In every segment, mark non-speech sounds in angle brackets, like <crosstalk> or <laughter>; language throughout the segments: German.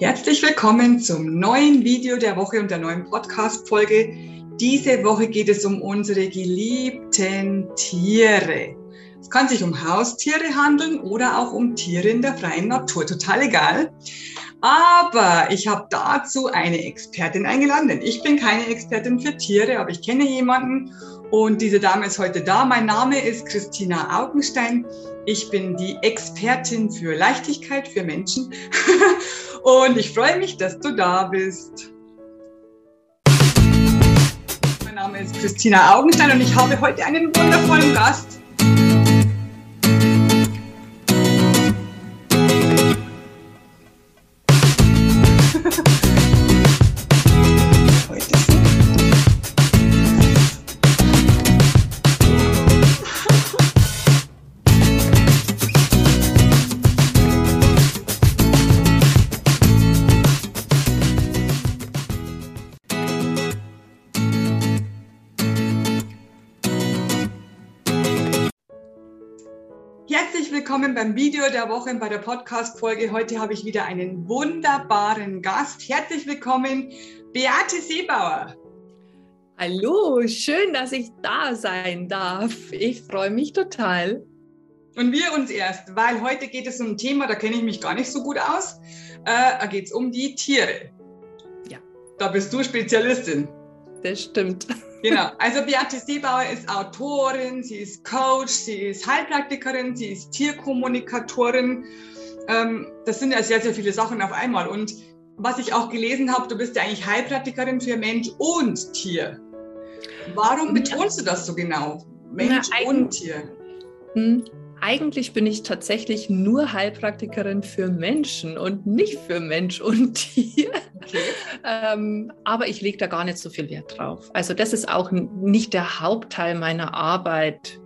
Herzlich willkommen zum neuen Video der Woche und der neuen Podcast-Folge. Diese Woche geht es um unsere geliebten Tiere. Es kann sich um Haustiere handeln oder auch um Tiere in der freien Natur, total egal. Aber ich habe dazu eine Expertin eingeladen, denn ich bin keine Expertin für Tiere, aber ich kenne jemanden und diese Dame ist heute da. Mein Name ist Christina Augenstein. Ich bin die Expertin für Leichtigkeit für Menschen. <laughs> und ich freue mich, dass du da bist. Mein Name ist Christina Augenstein und ich habe heute einen wundervollen Gast. Willkommen beim Video der Woche bei der Podcast-Folge. Heute habe ich wieder einen wunderbaren Gast. Herzlich willkommen, Beate Seebauer. Hallo, schön, dass ich da sein darf. Ich freue mich total. Und wir uns erst, weil heute geht es um ein Thema, da kenne ich mich gar nicht so gut aus. Äh, da geht es um die Tiere. Ja. Da bist du Spezialistin. Das stimmt. Genau, also Beate Seebauer ist Autorin, sie ist Coach, sie ist Heilpraktikerin, sie ist Tierkommunikatorin. Ähm, das sind ja sehr, sehr viele Sachen auf einmal. Und was ich auch gelesen habe, du bist ja eigentlich Heilpraktikerin für Mensch und Tier. Warum betonst du das so genau? Mensch Na, und Tier. Eigentlich bin ich tatsächlich nur Heilpraktikerin für Menschen und nicht für Mensch und Tier. Okay. ähm, aber ich lege da gar nicht so viel Wert drauf. Also das ist auch nicht der Hauptteil meiner Arbeit.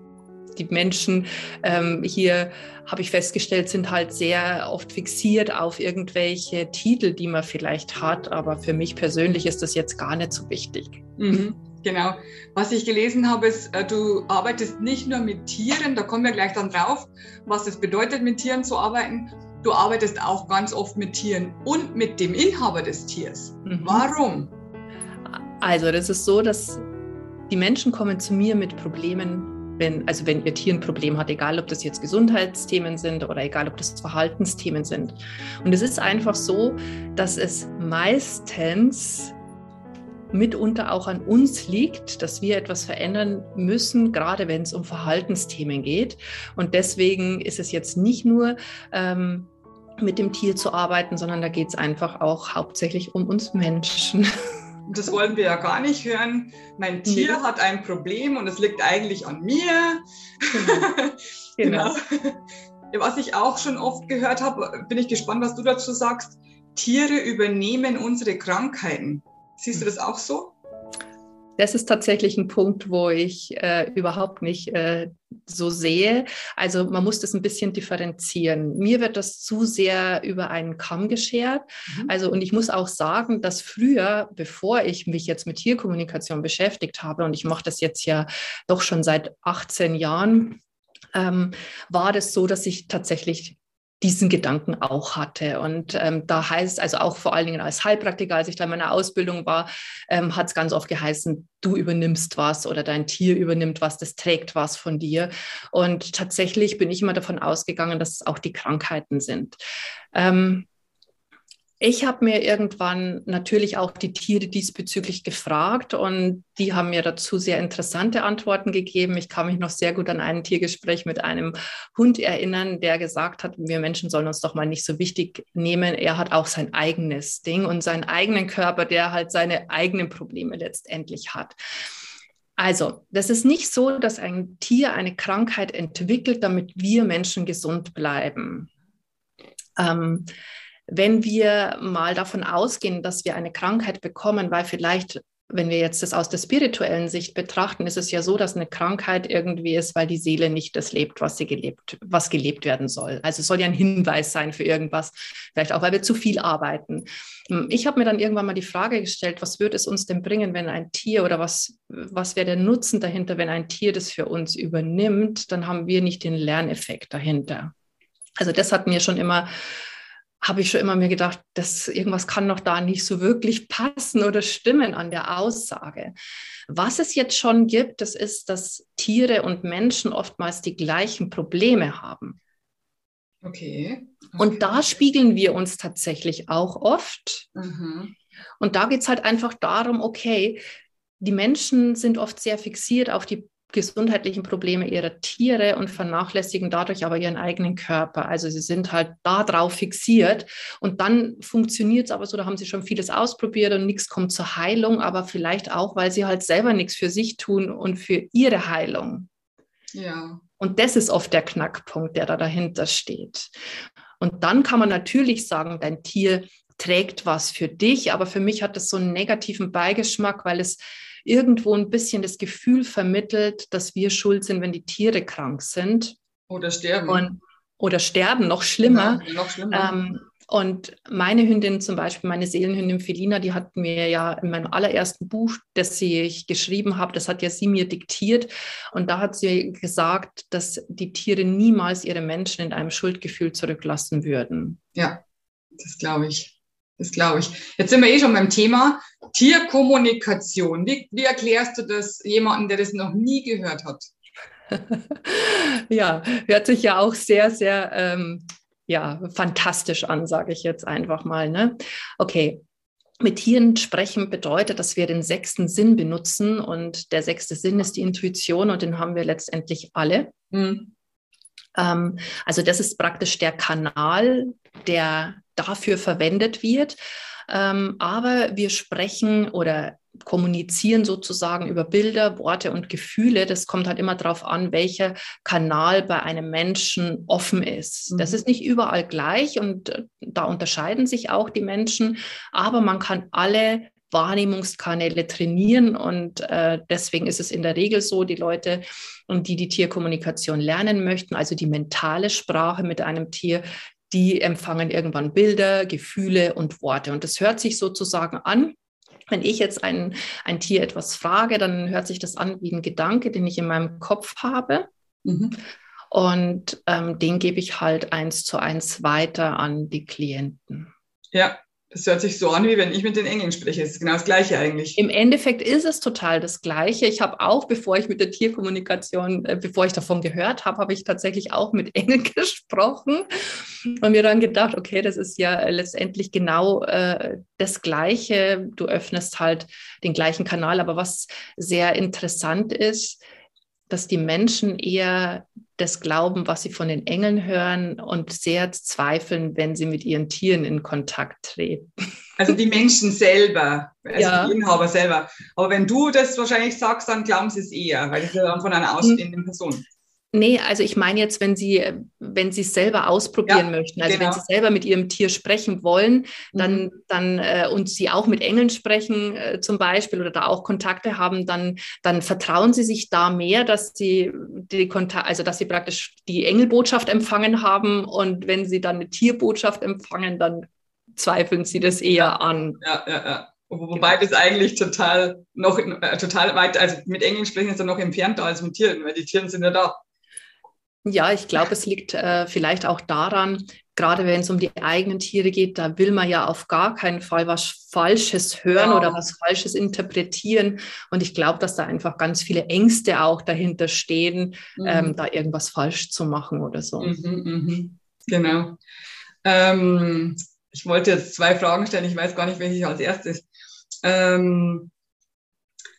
Die Menschen ähm, hier, habe ich festgestellt, sind halt sehr oft fixiert auf irgendwelche Titel, die man vielleicht hat. Aber für mich persönlich ist das jetzt gar nicht so wichtig. Mhm. Genau. Was ich gelesen habe, ist, äh, du arbeitest nicht nur mit Tieren, da kommen wir gleich dann drauf, was es bedeutet, mit Tieren zu arbeiten. Du arbeitest auch ganz oft mit Tieren und mit dem Inhaber des Tiers. Mhm. Warum? Also, das ist so, dass die Menschen kommen zu mir mit Problemen, wenn, also wenn ihr Tier ein Problem hat, egal ob das jetzt Gesundheitsthemen sind oder egal ob das Verhaltensthemen sind. Und es ist einfach so, dass es meistens mitunter auch an uns liegt, dass wir etwas verändern müssen, gerade wenn es um Verhaltensthemen geht. Und deswegen ist es jetzt nicht nur ähm, mit dem Tier zu arbeiten, sondern da geht es einfach auch hauptsächlich um uns Menschen. <laughs> Das wollen wir ja gar nicht hören. Mein Tier ja. hat ein Problem und es liegt eigentlich an mir. Genau. <laughs> genau. Was ich auch schon oft gehört habe, bin ich gespannt, was du dazu sagst. Tiere übernehmen unsere Krankheiten. Siehst du das auch so? Das ist tatsächlich ein Punkt, wo ich äh, überhaupt nicht äh, so sehe. Also man muss das ein bisschen differenzieren. Mir wird das zu sehr über einen Kamm geschert. Mhm. Also und ich muss auch sagen, dass früher, bevor ich mich jetzt mit Tierkommunikation beschäftigt habe, und ich mache das jetzt ja doch schon seit 18 Jahren, ähm, war das so, dass ich tatsächlich diesen Gedanken auch hatte. Und ähm, da heißt, also auch vor allen Dingen als Heilpraktiker, als ich da in meiner Ausbildung war, ähm, hat es ganz oft geheißen, du übernimmst was oder dein Tier übernimmt was, das trägt was von dir. Und tatsächlich bin ich immer davon ausgegangen, dass es auch die Krankheiten sind. Ähm, ich habe mir irgendwann natürlich auch die Tiere diesbezüglich gefragt und die haben mir dazu sehr interessante Antworten gegeben. Ich kann mich noch sehr gut an ein Tiergespräch mit einem Hund erinnern, der gesagt hat, wir Menschen sollen uns doch mal nicht so wichtig nehmen. Er hat auch sein eigenes Ding und seinen eigenen Körper, der halt seine eigenen Probleme letztendlich hat. Also, das ist nicht so, dass ein Tier eine Krankheit entwickelt, damit wir Menschen gesund bleiben. Ähm, wenn wir mal davon ausgehen, dass wir eine Krankheit bekommen, weil vielleicht wenn wir jetzt das aus der spirituellen Sicht betrachten, ist es ja so, dass eine Krankheit irgendwie ist, weil die Seele nicht das lebt, was sie gelebt, was gelebt werden soll. Also es soll ja ein Hinweis sein für irgendwas, vielleicht auch, weil wir zu viel arbeiten. Ich habe mir dann irgendwann mal die Frage gestellt, was würde es uns denn bringen, wenn ein Tier oder was, was wäre der Nutzen dahinter, wenn ein Tier das für uns übernimmt, dann haben wir nicht den Lerneffekt dahinter. Also das hat mir schon immer habe ich schon immer mir gedacht, dass irgendwas kann noch da nicht so wirklich passen oder stimmen an der Aussage. Was es jetzt schon gibt, das ist, dass Tiere und Menschen oftmals die gleichen Probleme haben. Okay. okay. Und da spiegeln wir uns tatsächlich auch oft. Mhm. Und da geht es halt einfach darum, okay, die Menschen sind oft sehr fixiert auf die gesundheitlichen Probleme ihrer Tiere und vernachlässigen dadurch aber ihren eigenen Körper. Also sie sind halt darauf fixiert und dann funktioniert es aber so, da haben sie schon vieles ausprobiert und nichts kommt zur Heilung, aber vielleicht auch, weil sie halt selber nichts für sich tun und für ihre Heilung. Ja. Und das ist oft der Knackpunkt, der da dahinter steht. Und dann kann man natürlich sagen, dein Tier trägt was für dich, aber für mich hat das so einen negativen Beigeschmack, weil es irgendwo ein bisschen das Gefühl vermittelt, dass wir schuld sind, wenn die Tiere krank sind. Oder sterben. Und, oder sterben, noch schlimmer. Ja, noch schlimmer. Ähm, und meine Hündin zum Beispiel, meine Seelenhündin Felina, die hat mir ja in meinem allerersten Buch, das sie ich geschrieben habe, das hat ja sie mir diktiert. Und da hat sie gesagt, dass die Tiere niemals ihre Menschen in einem Schuldgefühl zurücklassen würden. Ja, das glaube ich. Das glaube ich. Jetzt sind wir eh schon beim Thema Tierkommunikation. Wie, wie erklärst du das jemandem, der das noch nie gehört hat? <laughs> ja, hört sich ja auch sehr, sehr ähm, ja, fantastisch an, sage ich jetzt einfach mal. Ne? Okay, mit Tieren sprechen bedeutet, dass wir den sechsten Sinn benutzen und der sechste Sinn ist die Intuition und den haben wir letztendlich alle. Mhm. Ähm, also das ist praktisch der Kanal, der dafür verwendet wird. Ähm, aber wir sprechen oder kommunizieren sozusagen über Bilder, Worte und Gefühle. Das kommt halt immer darauf an, welcher Kanal bei einem Menschen offen ist. Mhm. Das ist nicht überall gleich und äh, da unterscheiden sich auch die Menschen, aber man kann alle Wahrnehmungskanäle trainieren und äh, deswegen ist es in der Regel so, die Leute, die die Tierkommunikation lernen möchten, also die mentale Sprache mit einem Tier, die empfangen irgendwann Bilder, Gefühle und Worte. Und das hört sich sozusagen an. Wenn ich jetzt ein, ein Tier etwas frage, dann hört sich das an wie ein Gedanke, den ich in meinem Kopf habe. Mhm. Und ähm, den gebe ich halt eins zu eins weiter an die Klienten. Ja, das hört sich so an, wie wenn ich mit den Engeln spreche. Das ist genau das Gleiche eigentlich. Im Endeffekt ist es total das Gleiche. Ich habe auch, bevor ich mit der Tierkommunikation, äh, bevor ich davon gehört habe, habe ich tatsächlich auch mit <laughs> Engeln gesprochen und mir dann gedacht, okay, das ist ja letztendlich genau äh, das Gleiche. Du öffnest halt den gleichen Kanal. Aber was sehr interessant ist, dass die Menschen eher das glauben, was sie von den Engeln hören und sehr zweifeln, wenn sie mit ihren Tieren in Kontakt treten. <laughs> Also die Menschen selber, also ja. die Inhaber selber. Aber wenn du das wahrscheinlich sagst, dann glauben sie es eher, weil ja dann von einer ausstehenden Person. Nee, also ich meine jetzt, wenn Sie, wenn Sie es selber ausprobieren ja, möchten, also genau. wenn Sie selber mit Ihrem Tier sprechen wollen, dann, mhm. dann äh, und Sie auch mit Engeln sprechen äh, zum Beispiel oder da auch Kontakte haben, dann, dann vertrauen Sie sich da mehr, dass Sie die Kontakt, also dass Sie praktisch die Engelbotschaft empfangen haben und wenn Sie dann eine Tierbotschaft empfangen, dann zweifeln Sie das eher an. Ja, ja, ja. Wobei genau. das eigentlich total noch äh, total weit, also mit Engeln sprechen ist ja noch entfernter als mit Tieren, weil die Tiere sind ja da. Ja, ich glaube, es liegt äh, vielleicht auch daran, gerade wenn es um die eigenen Tiere geht, da will man ja auf gar keinen Fall was Falsches hören ja. oder was Falsches interpretieren. Und ich glaube, dass da einfach ganz viele Ängste auch dahinter stehen, mhm. ähm, da irgendwas falsch zu machen oder so. Mhm, mhm. Genau. Ähm, ich wollte jetzt zwei Fragen stellen, ich weiß gar nicht, welche ich als erstes. Ähm,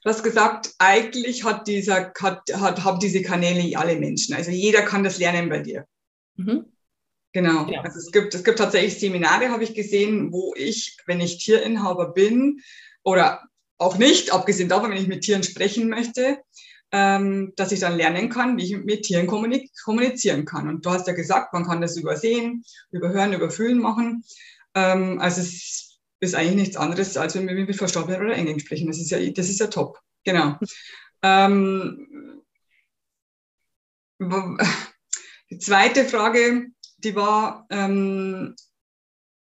Du hast gesagt, eigentlich hat dieser, hat, hat, haben diese Kanäle alle Menschen. Also jeder kann das lernen bei dir. Mhm. Genau. Ja. Also es gibt, es gibt tatsächlich Seminare, habe ich gesehen, wo ich, wenn ich Tierinhaber bin oder auch nicht, abgesehen davon, wenn ich mit Tieren sprechen möchte, ähm, dass ich dann lernen kann, wie ich mit Tieren kommunizieren kann. Und du hast ja gesagt, man kann das übersehen, überhören, überfühlen machen. Ähm, also es ist eigentlich nichts anderes, als wenn wir mit Verstorbenen oder Engeln sprechen. Das ist ja, das ist ja top. Genau. Ähm, <laughs> die zweite Frage, die war, ähm,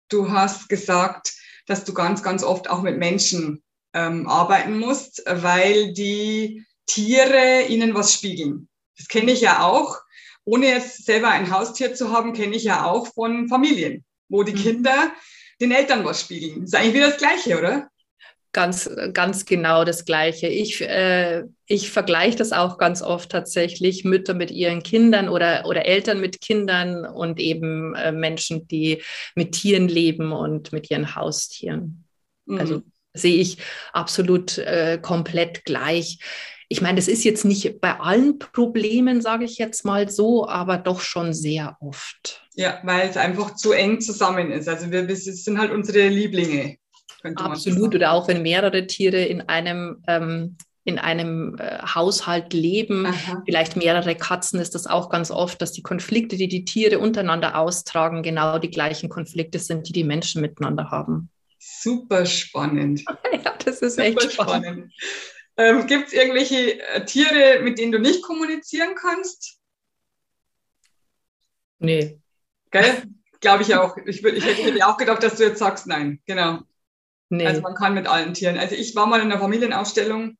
du hast gesagt, dass du ganz, ganz oft auch mit Menschen ähm, arbeiten musst, weil die Tiere ihnen was spiegeln. Das kenne ich ja auch. Ohne jetzt selber ein Haustier zu haben, kenne ich ja auch von Familien wo die mhm. Kinder den Eltern was spiegeln. Das ist eigentlich wieder das Gleiche, oder? Ganz, ganz genau das Gleiche. Ich, äh, ich vergleiche das auch ganz oft tatsächlich, Mütter mit ihren Kindern oder, oder Eltern mit Kindern und eben äh, Menschen, die mit Tieren leben und mit ihren Haustieren. Mhm. Also sehe ich absolut äh, komplett gleich. Ich meine, das ist jetzt nicht bei allen Problemen, sage ich jetzt mal so, aber doch schon sehr oft. Ja, weil es einfach zu eng zusammen ist. Also wir, wir sind halt unsere Lieblinge. Absolut, oder auch wenn mehrere Tiere in einem ähm, in einem äh, Haushalt leben, Aha. vielleicht mehrere Katzen, ist das auch ganz oft, dass die Konflikte, die die Tiere untereinander austragen, genau die gleichen Konflikte sind, die die Menschen miteinander haben. Super spannend. <laughs> ja, das ist Super echt spannend. spannend. Ähm, Gibt es irgendwelche äh, Tiere, mit denen du nicht kommunizieren kannst? Nee. Gell? Glaube ich auch. Ich, ich hätte auch gedacht, dass du jetzt sagst, nein. Genau. Nee. Also man kann mit allen Tieren. Also ich war mal in einer Familienausstellung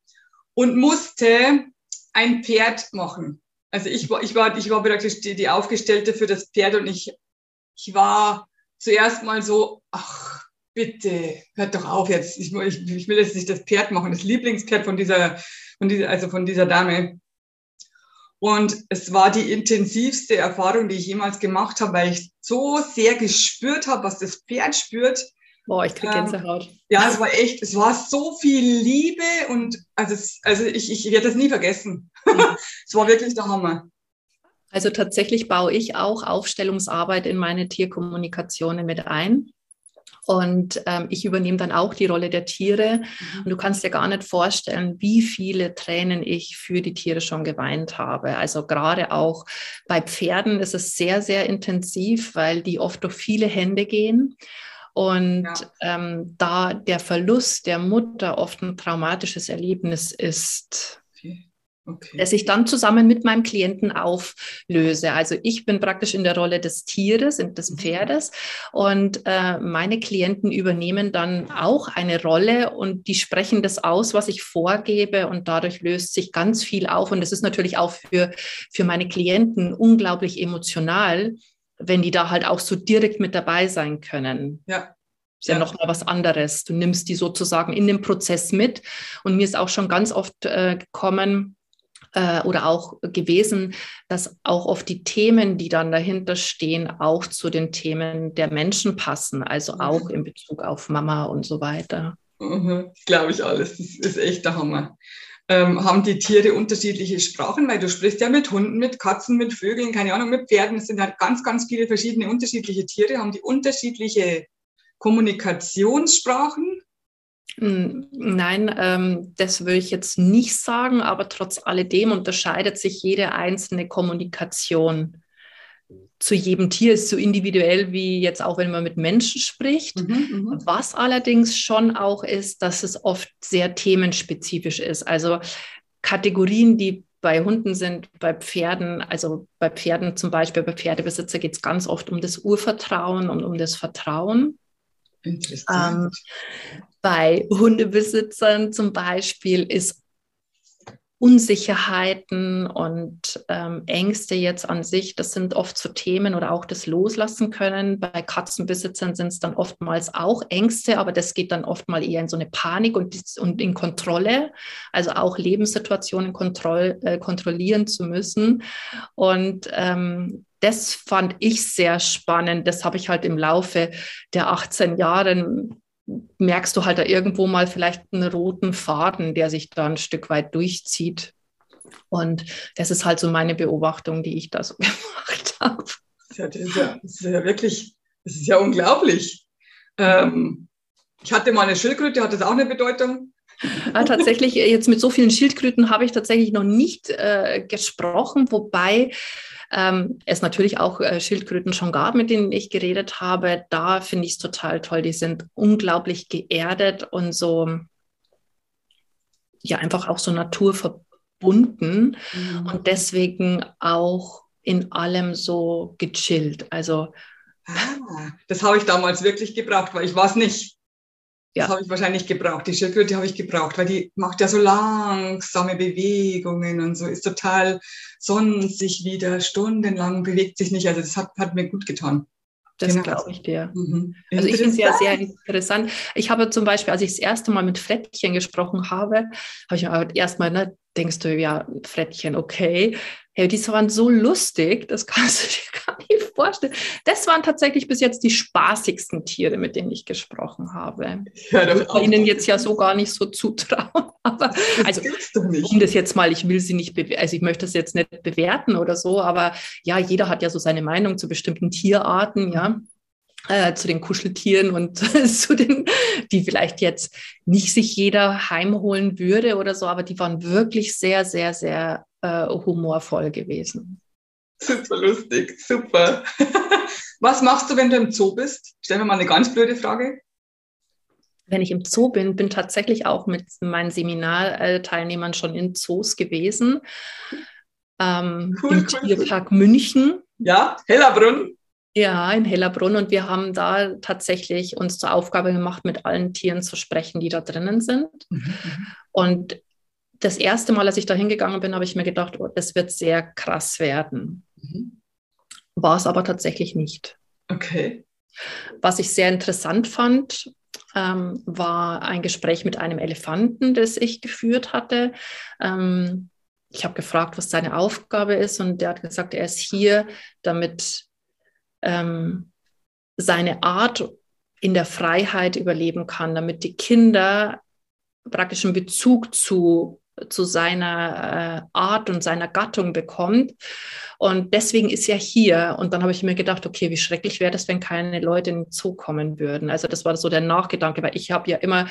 und musste ein Pferd machen. Also ich war, ich war, ich war praktisch die, die Aufgestellte für das Pferd und ich, ich war zuerst mal so, ach, bitte, hört doch auf jetzt. Ich, ich, ich will jetzt nicht das Pferd machen, das Lieblingspferd von dieser, von dieser, also von dieser Dame. Und es war die intensivste Erfahrung, die ich jemals gemacht habe, weil ich so sehr gespürt habe, was das Pferd spürt. Boah, ich kriege Gänsehaut. Ähm, ja, es war echt, es war so viel Liebe und also, es, also ich, ich werde das nie vergessen. <laughs> es war wirklich der Hammer. Also tatsächlich baue ich auch Aufstellungsarbeit in meine Tierkommunikationen mit ein. Und ähm, ich übernehme dann auch die Rolle der Tiere. Mhm. Und du kannst dir gar nicht vorstellen, wie viele Tränen ich für die Tiere schon geweint habe. Also gerade auch bei Pferden ist es sehr, sehr intensiv, weil die oft durch viele Hände gehen. Und ja. ähm, da der Verlust der Mutter oft ein traumatisches Erlebnis ist, okay. Dass ich dann zusammen mit meinem Klienten auflöse. Also ich bin praktisch in der Rolle des Tieres, des mhm. Pferdes und äh, meine Klienten übernehmen dann auch eine Rolle und die sprechen das aus, was ich vorgebe und dadurch löst sich ganz viel auf und das ist natürlich auch für, für meine Klienten unglaublich emotional, wenn die da halt auch so direkt mit dabei sein können. Ja. Ist ja, ja nochmal was anderes. Du nimmst die sozusagen in den Prozess mit. Und mir ist auch schon ganz oft äh, gekommen, äh, oder auch gewesen, dass auch oft die Themen, die dann dahinter stehen, auch zu den Themen der Menschen passen, also mhm. auch in Bezug auf Mama und so weiter. Mhm, Glaube ich alles. Das ist echt der Hammer ähm, haben die Tiere unterschiedliche Sprachen, weil du sprichst ja mit Hunden, mit Katzen, mit Vögeln, keine Ahnung, mit Pferden. Es sind halt ganz, ganz viele verschiedene unterschiedliche Tiere, haben die unterschiedliche Kommunikationssprachen. Hm, nein, ähm, das würde ich jetzt nicht sagen, aber trotz alledem unterscheidet sich jede einzelne Kommunikation zu jedem Tier ist so individuell wie jetzt auch, wenn man mit Menschen spricht. Mhm, mhm, Was allerdings schon auch ist, dass es oft sehr themenspezifisch ist. Also Kategorien, die bei Hunden sind, bei Pferden, also bei Pferden zum Beispiel, bei Pferdebesitzer geht es ganz oft um das Urvertrauen und um das Vertrauen. Interessant. Ähm, bei Hundebesitzern zum Beispiel ist Unsicherheiten und ähm, Ängste jetzt an sich, das sind oft so Themen oder auch das Loslassen können. Bei Katzenbesitzern sind es dann oftmals auch Ängste, aber das geht dann oftmals eher in so eine Panik und, und in Kontrolle, also auch Lebenssituationen kontroll, äh, kontrollieren zu müssen. Und ähm, das fand ich sehr spannend. Das habe ich halt im Laufe der 18 Jahre merkst du halt da irgendwo mal vielleicht einen roten Faden, der sich da ein Stück weit durchzieht. Und das ist halt so meine Beobachtung, die ich da so <laughs> gemacht habe. Das ist ja, das ist ja wirklich, das ist ja unglaublich. Ähm, ich hatte mal eine Schildkröte, hat das auch eine Bedeutung? Ja, tatsächlich, jetzt mit so vielen Schildkröten habe ich tatsächlich noch nicht äh, gesprochen, wobei ähm, es natürlich auch äh, Schildkröten schon gab, mit denen ich geredet habe. Da finde ich es total toll. Die sind unglaublich geerdet und so, ja, einfach auch so naturverbunden mhm. und deswegen auch in allem so gechillt. Also, ah, das habe ich damals wirklich gebraucht, weil ich war es nicht. Ja. Das habe ich wahrscheinlich gebraucht. Die Schildkröte habe ich gebraucht, weil die macht ja so langsame Bewegungen und so, ist total sonst sich wieder stundenlang, bewegt sich nicht. Also das hat, hat mir gut getan. Das genau. glaube ich dir. Mhm. Also ich finde es ja sehr interessant. Ich habe zum Beispiel, als ich das erste Mal mit Frettchen gesprochen habe, habe ich mir erstmal, ne, denkst du, ja, Frettchen, okay. Hey, die waren so lustig, das kannst du dir gar nicht vorstellen. Das waren tatsächlich bis jetzt die spaßigsten Tiere, mit denen ich gesprochen habe. Ja, ich kann ihnen jetzt ja so gar nicht so zutrauen. <laughs> Aber also, um das jetzt mal, ich will sie nicht, also ich möchte das jetzt nicht bewerten oder so, aber ja, jeder hat ja so seine Meinung zu bestimmten Tierarten, ja. Äh, zu den Kuscheltieren und <laughs> zu den, die vielleicht jetzt nicht sich jeder heimholen würde oder so, aber die waren wirklich sehr, sehr, sehr äh, humorvoll gewesen. Super lustig, super. <laughs> Was machst du, wenn du im Zoo bist? Stell mir mal eine ganz blöde Frage. Wenn ich im Zoo bin, bin tatsächlich auch mit meinen Seminarteilnehmern schon in Zoos gewesen. Ähm, cool, Im cool, Tierpark cool. München. Ja, Hellerbrunn. Ja, in Hellerbrunn. Und wir haben da tatsächlich uns zur Aufgabe gemacht, mit allen Tieren zu sprechen, die da drinnen sind. Mhm. mhm. Und das erste Mal, als ich da hingegangen bin, habe ich mir gedacht, oh, das wird sehr krass werden. Mhm. War es aber tatsächlich nicht. Okay. Was ich sehr interessant fand, ähm, war ein Gespräch mit einem Elefanten, das ich geführt hatte. Ähm, ich habe gefragt, was seine Aufgabe ist, und der hat gesagt, er ist hier, damit ähm, seine Art in der Freiheit überleben kann, damit die Kinder praktisch einen Bezug zu, zu seiner äh, Art und seiner Gattung bekommt. Und deswegen ist er hier. Und dann habe ich mir gedacht, okay, wie schrecklich wäre das, wenn keine Leute in den Zoo kommen würden. Also das war so der Nachgedanke, weil ich habe ja immer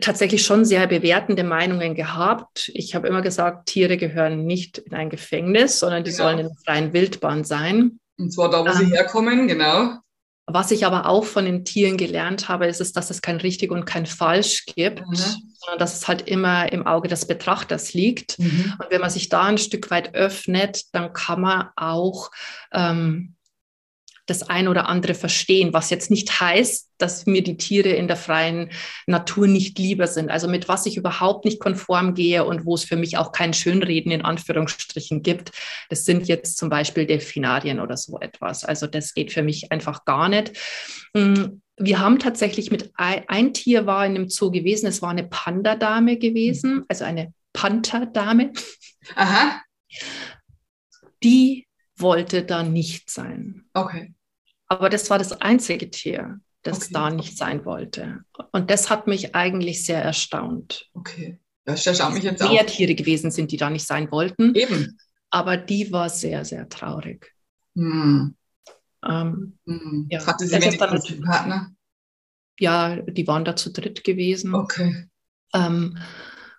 tatsächlich schon sehr bewertende Meinungen gehabt. Ich habe immer gesagt, Tiere gehören nicht in ein Gefängnis, sondern die genau. sollen in der freien Wildbahn sein. Und zwar da, wo ähm, sie herkommen, genau. Was ich aber auch von den Tieren gelernt habe, ist, es, dass es kein richtig und kein falsch gibt, mhm. sondern dass es halt immer im Auge des Betrachters liegt. Mhm. Und wenn man sich da ein Stück weit öffnet, dann kann man auch ähm, das ein oder andere verstehen, was jetzt nicht heißt, dass mir die Tiere in der freien Natur nicht lieber sind. Also mit was ich überhaupt nicht konform gehe und wo es für mich auch kein Schönreden in Anführungsstrichen gibt, das sind jetzt zum Beispiel Delfinarien oder so etwas. Also das geht für mich einfach gar nicht. Mm, wir haben tatsächlich mit ein, ein Tier war in dem Zoo gewesen, es war eine Panda-Dame gewesen, also eine Panther-Dame. Aha. Die wollte da nicht sein. Okay. Aber das war das einzige Tier, das okay. da nicht sein wollte. Und das hat mich eigentlich sehr erstaunt. Okay. Das erstaunt mich jetzt auch. Mehr Tiere gewesen sind, die da nicht sein wollten. Eben. Aber die war sehr, sehr traurig. Hm. Ähm, hm. Ja. Hatte sie wenig dann, Partner? Ja, die waren da zu dritt gewesen. Okay. Ähm,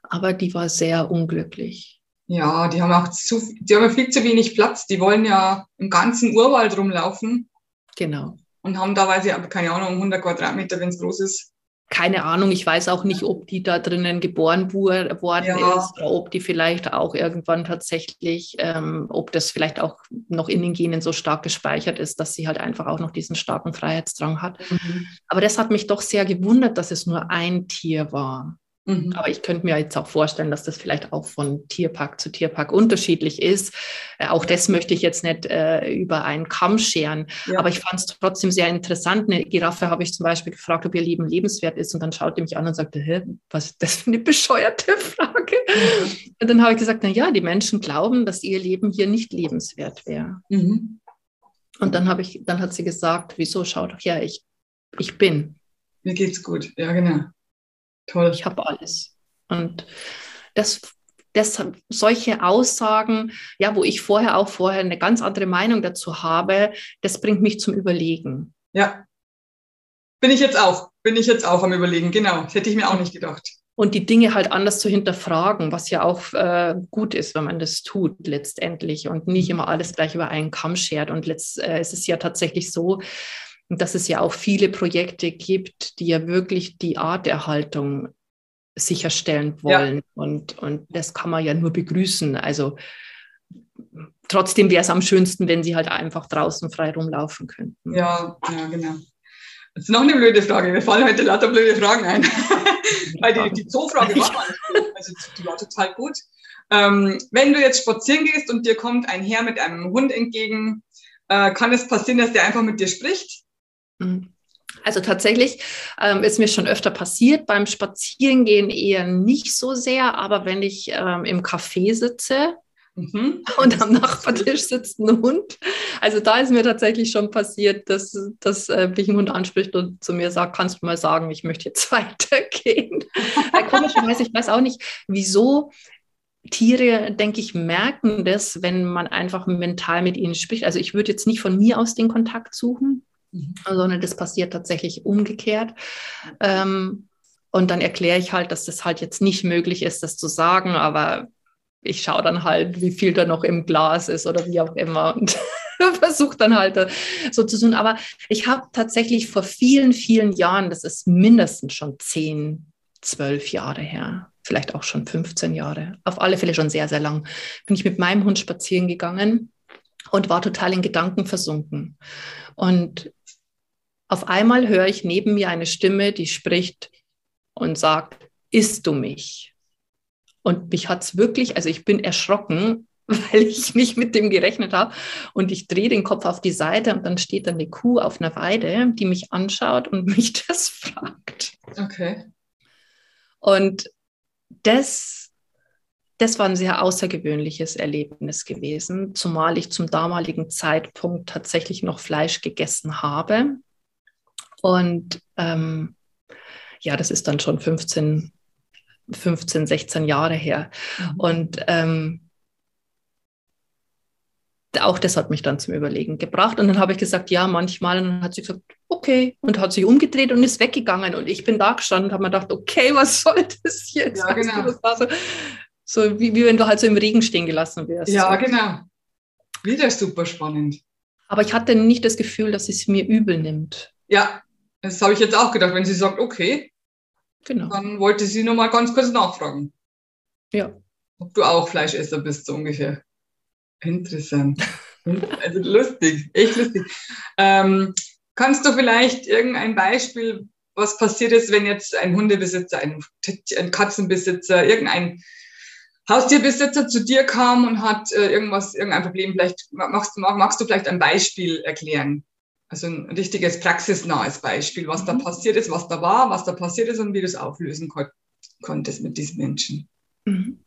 aber die war sehr unglücklich. Ja, die haben auch zu, die haben viel zu wenig Platz. Die wollen ja im ganzen Urwald rumlaufen. Genau. Und haben da, weiß ich, keine Ahnung, 100 Quadratmeter, wenn es groß ist. Keine Ahnung, ich weiß auch nicht, ob die da drinnen geboren worden ja. ist oder ob die vielleicht auch irgendwann tatsächlich, ähm, ob das vielleicht auch noch in den Genen so stark gespeichert ist, dass sie halt einfach auch noch diesen starken Freiheitsdrang hat. Mhm. Aber das hat mich doch sehr gewundert, dass es nur ein Tier war. Mhm. Aber ich könnte mir jetzt auch vorstellen, dass das vielleicht auch von Tierpark zu Tierpark unterschiedlich ist. Äh, auch das möchte ich jetzt nicht äh, über einen Kamm scheren. Ja. Aber ich fand es trotzdem sehr interessant. Eine Giraffe habe ich zum Beispiel gefragt, ob ihr Leben lebenswert ist. Und dann schaut er mich an und sagte, Hä, was ist das für eine bescheuerte Frage? Mhm. Und dann habe ich gesagt, na ja, die Menschen glauben, dass ihr Leben hier nicht lebenswert wäre. Mhm. Und dann habe ich, dann hat sie gesagt, wieso? Schau doch her, ich, ich bin. Mir geht's gut, ja, genau. Toll. Ich habe alles. Und das, das, solche Aussagen, ja, wo ich vorher auch vorher eine ganz andere Meinung dazu habe, das bringt mich zum Überlegen. Ja. Bin ich jetzt auch, bin ich jetzt auch am Überlegen, genau. Das hätte ich mir auch nicht gedacht. Und die Dinge halt anders zu hinterfragen, was ja auch äh, gut ist, wenn man das tut letztendlich und nicht immer alles gleich über einen Kamm schert. Und letzt, äh, es ist ja tatsächlich so, dass es ja auch viele Projekte gibt, die ja wirklich die Arterhaltung sicherstellen wollen. Ja. Und, und das kann man ja nur begrüßen. Also trotzdem wäre es am schönsten, wenn sie halt einfach draußen frei rumlaufen könnten. Ja, ja, genau. Das ist noch eine blöde Frage. Wir fallen heute lauter blöde Fragen ein. <laughs> Weil die, die Zoofrage war also die war total gut. Ähm, wenn du jetzt spazieren gehst und dir kommt ein Herr mit einem Hund entgegen, Äh, kann es passieren, dass der einfach mit dir spricht? Also tatsächlich ähm, ist mir schon öfter passiert, beim Spazierengehen eher nicht so sehr, aber wenn ich ähm, im Café sitze mhm. und am Nachbartisch sitzt ein Hund, also da ist mir tatsächlich schon passiert, dass, dass äh, mich ein Hund anspricht und zu mir sagt, kannst du mal sagen, ich möchte jetzt <laughs> weitergehen. Komischerweise, ich weiß auch nicht, wieso Tiere, denke ich, merken das, wenn man einfach mental mit ihnen spricht. Also ich würde jetzt nicht von mir aus den Kontakt suchen, mhm. sondern das passiert tatsächlich umgekehrt. Ähm, und dann erkläre ich halt, dass das halt jetzt nicht möglich ist, das zu sagen, aber ich schaue dann halt, wie viel da noch im Glas ist oder wie auch immer und <laughs> versuche dann halt so zu tun. Aber ich habe tatsächlich vor vielen, vielen Jahren, das ist mindestens schon zehn, zwölf Jahre her, vielleicht auch schon 15 Jahre, auf alle Fälle schon sehr, sehr lang, bin ich mit meinem Hund spazieren gegangen und war total in Gedanken versunken. Und auf einmal höre ich neben mir eine Stimme, die spricht und sagt, isst du mich? Und mich hat es wirklich, also ich bin erschrocken, <laughs> weil ich nicht mit dem gerechnet habe. Und ich drehe den Kopf auf die Seite und dann steht da eine Kuh auf einer Weide, die mich anschaut und <laughs> mich das fragt. Okay. Und das, das war ein sehr außergewöhnliches Erlebnis gewesen, zumal ich zum damaligen Zeitpunkt tatsächlich noch Fleisch gegessen habe. Und ähm, ja, das ist dann schon 15, 15 16 Jahre her. Mhm. Und ähm, auch das hat mich dann zum Überlegen gebracht. Und dann habe ich gesagt, ja, manchmal. Und dann hat sie gesagt, okay. Und hat sich umgedreht und ist weggegangen. Und ich bin da gestanden und habe mir gedacht, okay, <laughs> was soll das jetzt? Ja, genau. Das war so, so wie, wie wenn du halt so im Regen stehen gelassen wärst. Ja, genau. Wieder super spannend. Aber ich hatte nicht das Gefühl, dass es mir übel nimmt. Ja, das habe ich jetzt auch gedacht. Wenn sie sagt, okay, genau. dann wollte sie noch mal ganz kurz nachfragen. Ja. Ob du auch Fleischesser bist, so ungefähr. Interessant. <laughs> Also lustig, echt lustig. Ähm, kannst du vielleicht irgendein Beispiel, was passiert ist, wenn jetzt ein Hundebesitzer, ein, ein Katzenbesitzer, irgendein Haustierbesitzer zu dir kam und hat äh, irgendwas, irgendein Problem, vielleicht magst, mag, magst du vielleicht ein Beispiel erklären? Also ein richtiges praxisnahes Beispiel, was mhm. da passiert ist, was da war, was da passiert ist und wie du es auflösen kon konntest mit diesen Menschen. Mhm.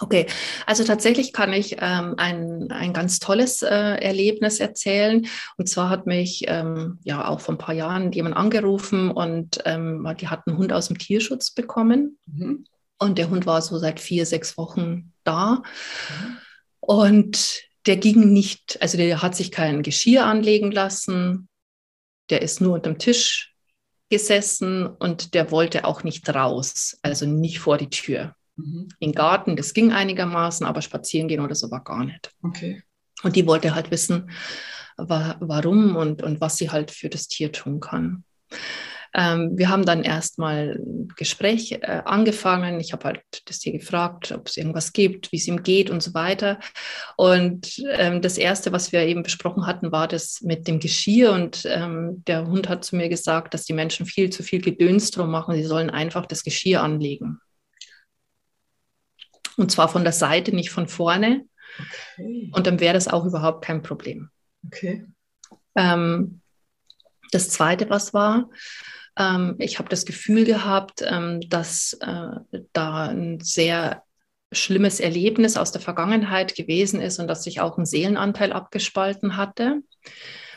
Okay, also tatsächlich kann ich ähm, ein, ein ganz tolles äh, Erlebnis erzählen. Und zwar hat mich ähm, ja auch vor ein paar Jahren jemand angerufen und ähm, die hat einen Hund aus dem Tierschutz bekommen. Mhm. Und der Hund war so seit vier, sechs Wochen da. Mhm. Und der ging nicht, also der hat sich kein Geschirr anlegen lassen. Der ist nur unterm Tisch gesessen und der wollte auch nicht raus, also nicht vor die Tür. Mhm. In den Garten, das ging einigermaßen, aber spazieren gehen oder so war gar nicht. Okay. Und die wollte halt wissen, wa warum und, und was sie halt für das Tier tun kann. Ähm, wir haben dann erstmal ein Gespräch äh, angefangen. Ich habe halt das Tier gefragt, ob es irgendwas gibt, wie es ihm geht und so weiter. Und ähm, das Erste, was wir eben besprochen hatten, war das mit dem Geschirr. Und ähm, der Hund hat zu mir gesagt, dass die Menschen viel zu viel Gedöns drum machen. Sie sollen einfach das Geschirr anlegen. Und zwar von der Seite, nicht von vorne. Okay. Und dann wäre das auch überhaupt kein Problem. Okay. Ähm, das Zweite, was war, ähm, ich habe das Gefühl gehabt, ähm, dass äh, da ein sehr schlimmes Erlebnis aus der Vergangenheit gewesen ist und dass sich auch ein Seelenanteil abgespalten hatte.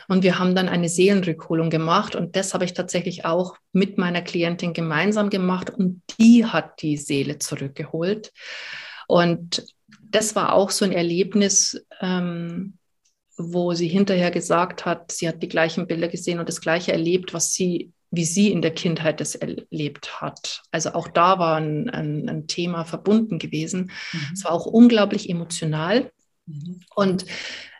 Und wir haben dann eine Seelenrückholung gemacht und das habe ich tatsächlich auch mit meiner Klientin gemeinsam gemacht und die hat die Seele zurückgeholt. Und das war auch so ein Erlebnis, ähm, wo sie hinterher gesagt hat, sie hat die gleichen Bilder gesehen und das gleiche erlebt, was sie, wie sie in der Kindheit das erlebt hat. Also auch da war ein, ein, ein Thema verbunden gewesen. Mhm. Es war auch unglaublich emotional. Mhm. Und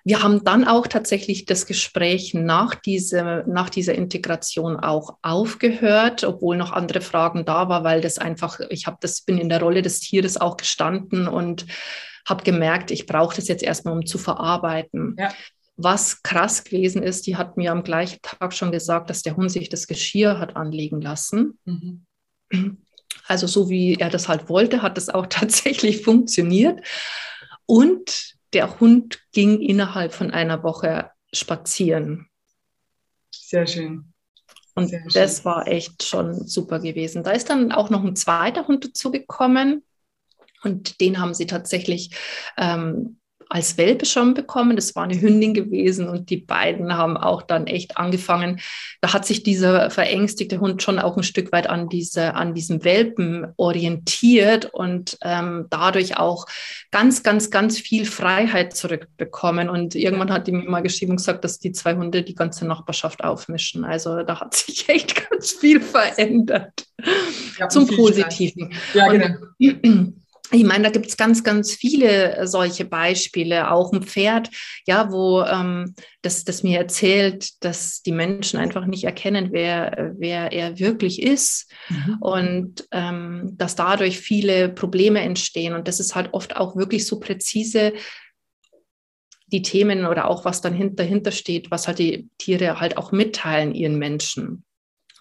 wir haben dann auch tatsächlich das Gespräch nach, diese, nach dieser Integration auch aufgehört, obwohl noch andere Fragen da waren, weil das einfach, ich habe das, bin in der Rolle des Tieres auch gestanden und habe gemerkt, ich brauche das jetzt erstmal, um zu verarbeiten. Ja. Was krass gewesen ist, die hat mir am gleichen Tag schon gesagt, dass der Hund sich das Geschirr hat anlegen lassen. Mhm. Also so wie er das halt wollte, hat das auch <laughs> tatsächlich funktioniert. Und der Hund ging innerhalb von einer Woche spazieren. Sehr schön. Und Sehr das schön. war echt schon super gewesen. Da ist dann auch noch ein zweiter Hund dazugekommen. Und den haben sie tatsächlich ähm, als Welpe schon bekommen. Das war eine Hündin gewesen und die beiden haben auch dann echt angefangen. Da hat sich dieser verängstigte Hund schon auch ein Stück weit an, diese, an diesem Welpen orientiert und ähm, dadurch auch ganz, ganz, ganz viel Freiheit zurückbekommen. Und irgendwann hat die mir mal geschrieben und gesagt, dass die zwei Hunde die ganze Nachbarschaft aufmischen. Also da hat sich <laughs> echt ganz viel verändert. Zum Positiven. Ja, genau. <clears throat> <clears throat> ich meine, da gibt es ganz, ganz viele äh, solche Beispiele. Auch ein Pferd, ja, wo ähm, das, das mir erzählt, dass die Menschen einfach nicht erkennen, wer, wer er wirklich ist. Mhm. Und ähm, dass dadurch viele Probleme entstehen. Und das ist halt oft auch wirklich so präzise die Themen oder auch was dann dahinter steht, was halt die Tiere halt auch mitteilen ihren Menschen.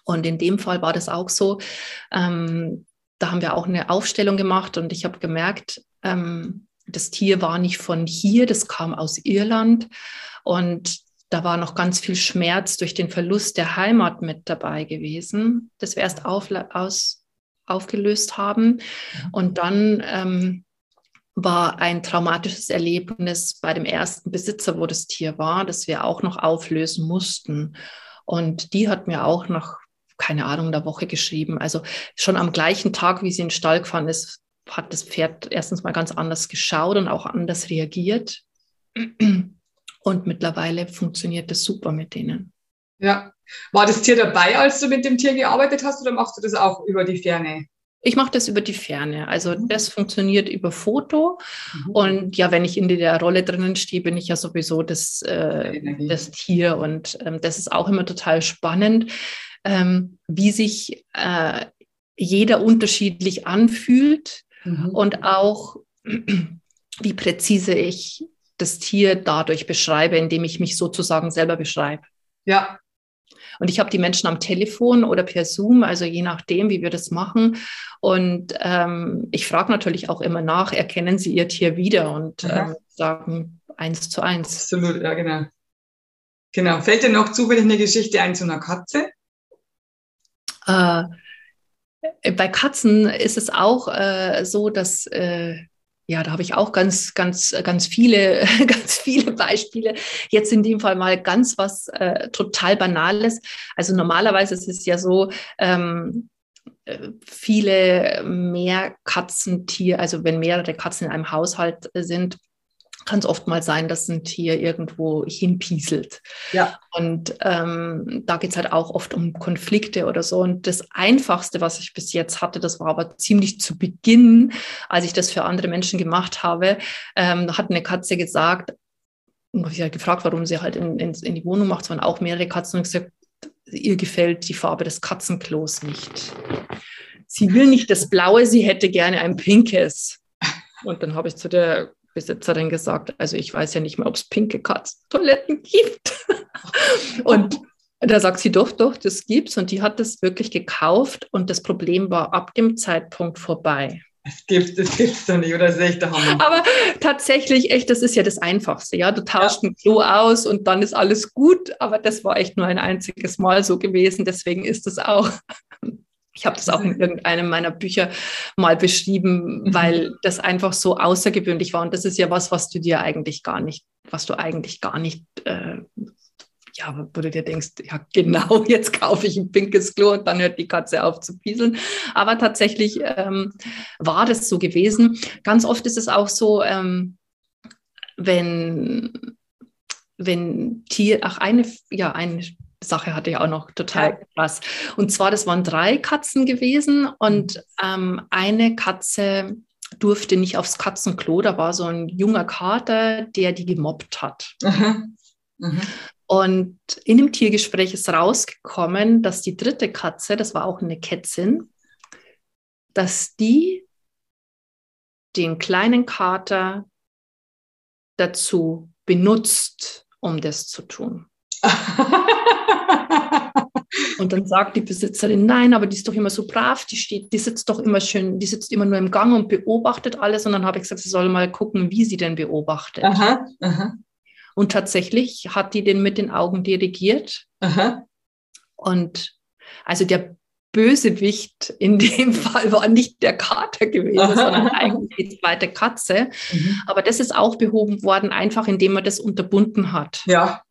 Und in dem Fall war das auch so. Ähm, da haben wir auch eine Aufstellung gemacht und ich habe gemerkt, ähm, das Tier war nicht von hier, das kam aus Irland und da war noch ganz viel Schmerz durch den Verlust der Heimat mit dabei gewesen, das wir erst auf, aus, aufgelöst haben. Und dann ähm, war ein traumatisches Erlebnis bei dem ersten Besitzer, wo das Tier war, das wir auch noch auflösen mussten. Und die hat mir auch noch keine Ahnung, in der Woche geschrieben. Also schon am gleichen Tag, wie sie in den Stall gefahren ist, hat das Pferd erstens mal ganz anders geschaut und auch anders reagiert. Und mittlerweile funktioniert das super mit denen. Ja. War das Tier dabei, als du mit dem Tier gearbeitet hast, oder machst du das auch über die Ferne? Ich mache das über die Ferne. Also mhm. das funktioniert über Foto. Mhm. Und ja, wenn ich in der Rolle drinnen stehe, bin ich ja sowieso das, äh, das Tier. Und ähm, das ist auch immer total spannend, ähm, wie sich äh, jeder unterschiedlich anfühlt mhm. und auch wie präzise ich das Tier dadurch beschreibe, indem ich mich sozusagen selber beschreibe. Ja. Und ich habe die Menschen am Telefon oder per Zoom, also je nachdem, wie wir das machen. Und ähm, ich frage natürlich auch immer nach, erkennen Sie Ihr Tier wieder und ähm, sagen eins zu eins. Absolut, ja, genau. Genau. Fällt dir noch zufällig eine Geschichte ein zu einer Katze? Äh, bei Katzen ist es auch äh, so, dass äh, ja, da habe ich auch ganz, ganz, ganz viele, <laughs> ganz viele Beispiele. Jetzt in dem Fall mal ganz was äh, total Banales. Also normalerweise ist es ja so, ähm, äh, viele mehr Katzentier, also wenn mehrere Katzen in einem Haushalt sind, kann es oft mal sein, dass ein Tier irgendwo hinpieselt. Ja. Und ähm, da geht es halt auch oft um Konflikte oder so. Und das Einfachste, was ich bis jetzt hatte, das war aber ziemlich zu Beginn, als ich das für andere Menschen gemacht habe, ähm, da hat eine Katze gesagt, habe ich halt gefragt, warum sie halt in, in, in die Wohnung macht. Es waren auch mehrere Katzen und gesagt, ihr gefällt die Farbe des Katzenklos nicht. Sie will nicht das Blaue, sie hätte gerne ein pinkes. Und dann habe ich zu der Besitzerin gesagt, also ich weiß ja nicht mehr, ob es pinke Katzentoiletten gibt. <laughs> und da sagt sie, doch, doch, das gibt's. Und die hat das wirklich gekauft und das Problem war ab dem Zeitpunkt vorbei. Es gibt, es gibt's doch nicht, oder das ist echt der Hammer. Aber tatsächlich, echt, das ist ja das Einfachste, ja. Du tauschst ja. ein Klo aus und dann ist alles gut, aber das war echt nur ein einziges Mal so gewesen, deswegen ist es auch ich habe das auch in irgendeinem meiner Bücher mal beschrieben, mhm. weil das einfach so außergewöhnlich war. Und das ist ja was, was du dir eigentlich gar nicht, was du eigentlich gar nicht, äh, ja, wo du dir denkst, ja, genau, <laughs> jetzt kaufe ich ein pinkes Klo und dann hört die Katze auf zu pieseln. Aber tatsächlich ähm, war das so gewesen. Ganz oft ist es auch so, ähm, wenn wenn Tier, ach, eine, ja, eine Sache hatte ich auch noch total ja. krass. Und zwar, das waren drei Katzen gewesen und mhm. ähm, eine Katze durfte nicht aufs Katzenklo. Da war so ein junger Kater, der die gemobbt hat. Mhm. Mhm. Und in dem Tiergespräch ist rausgekommen, dass die dritte Katze, das war auch eine Kätzin, dass die den kleinen Kater dazu benutzt, um das zu tun. Und dann sagt die Besitzerin, nein, aber die ist doch immer so brav, die steht, die sitzt doch immer schön, die sitzt immer nur im Gang und beobachtet alles. Und dann habe ich gesagt, sie soll mal gucken, wie sie denn beobachtet. Aha, aha. Und tatsächlich hat die den mit den Augen dirigiert. Aha. Und also der Bösewicht in dem <laughs> Fall war nicht der Kater gewesen, Aha. sondern eigentlich die zweite Katze. Mhm. Aber das ist auch behoben worden, einfach indem man das unterbunden hat. Ja,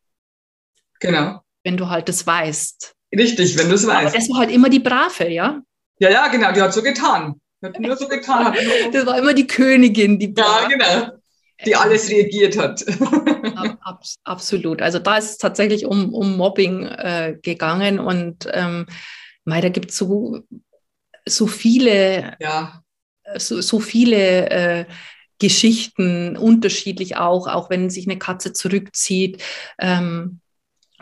genau. Wenn du halt das weißt. Richtig, wenn du es weißt. Aber das war halt immer die Brave, ja? Ja, ja, genau, die hat so getan. Hat nur so getan. Hat das war immer die Königin, die Brave. Ja, genau. Die alles reagiert hat. <laughs> Ab, absolut. Also da ist es tatsächlich um, um Mobbing äh, gegangen und ähm, Mei, da gibt es so, so viele, ja. so, so viele äh, Geschichten, unterschiedlich auch, auch wenn sich eine Katze zurückzieht. Ähm,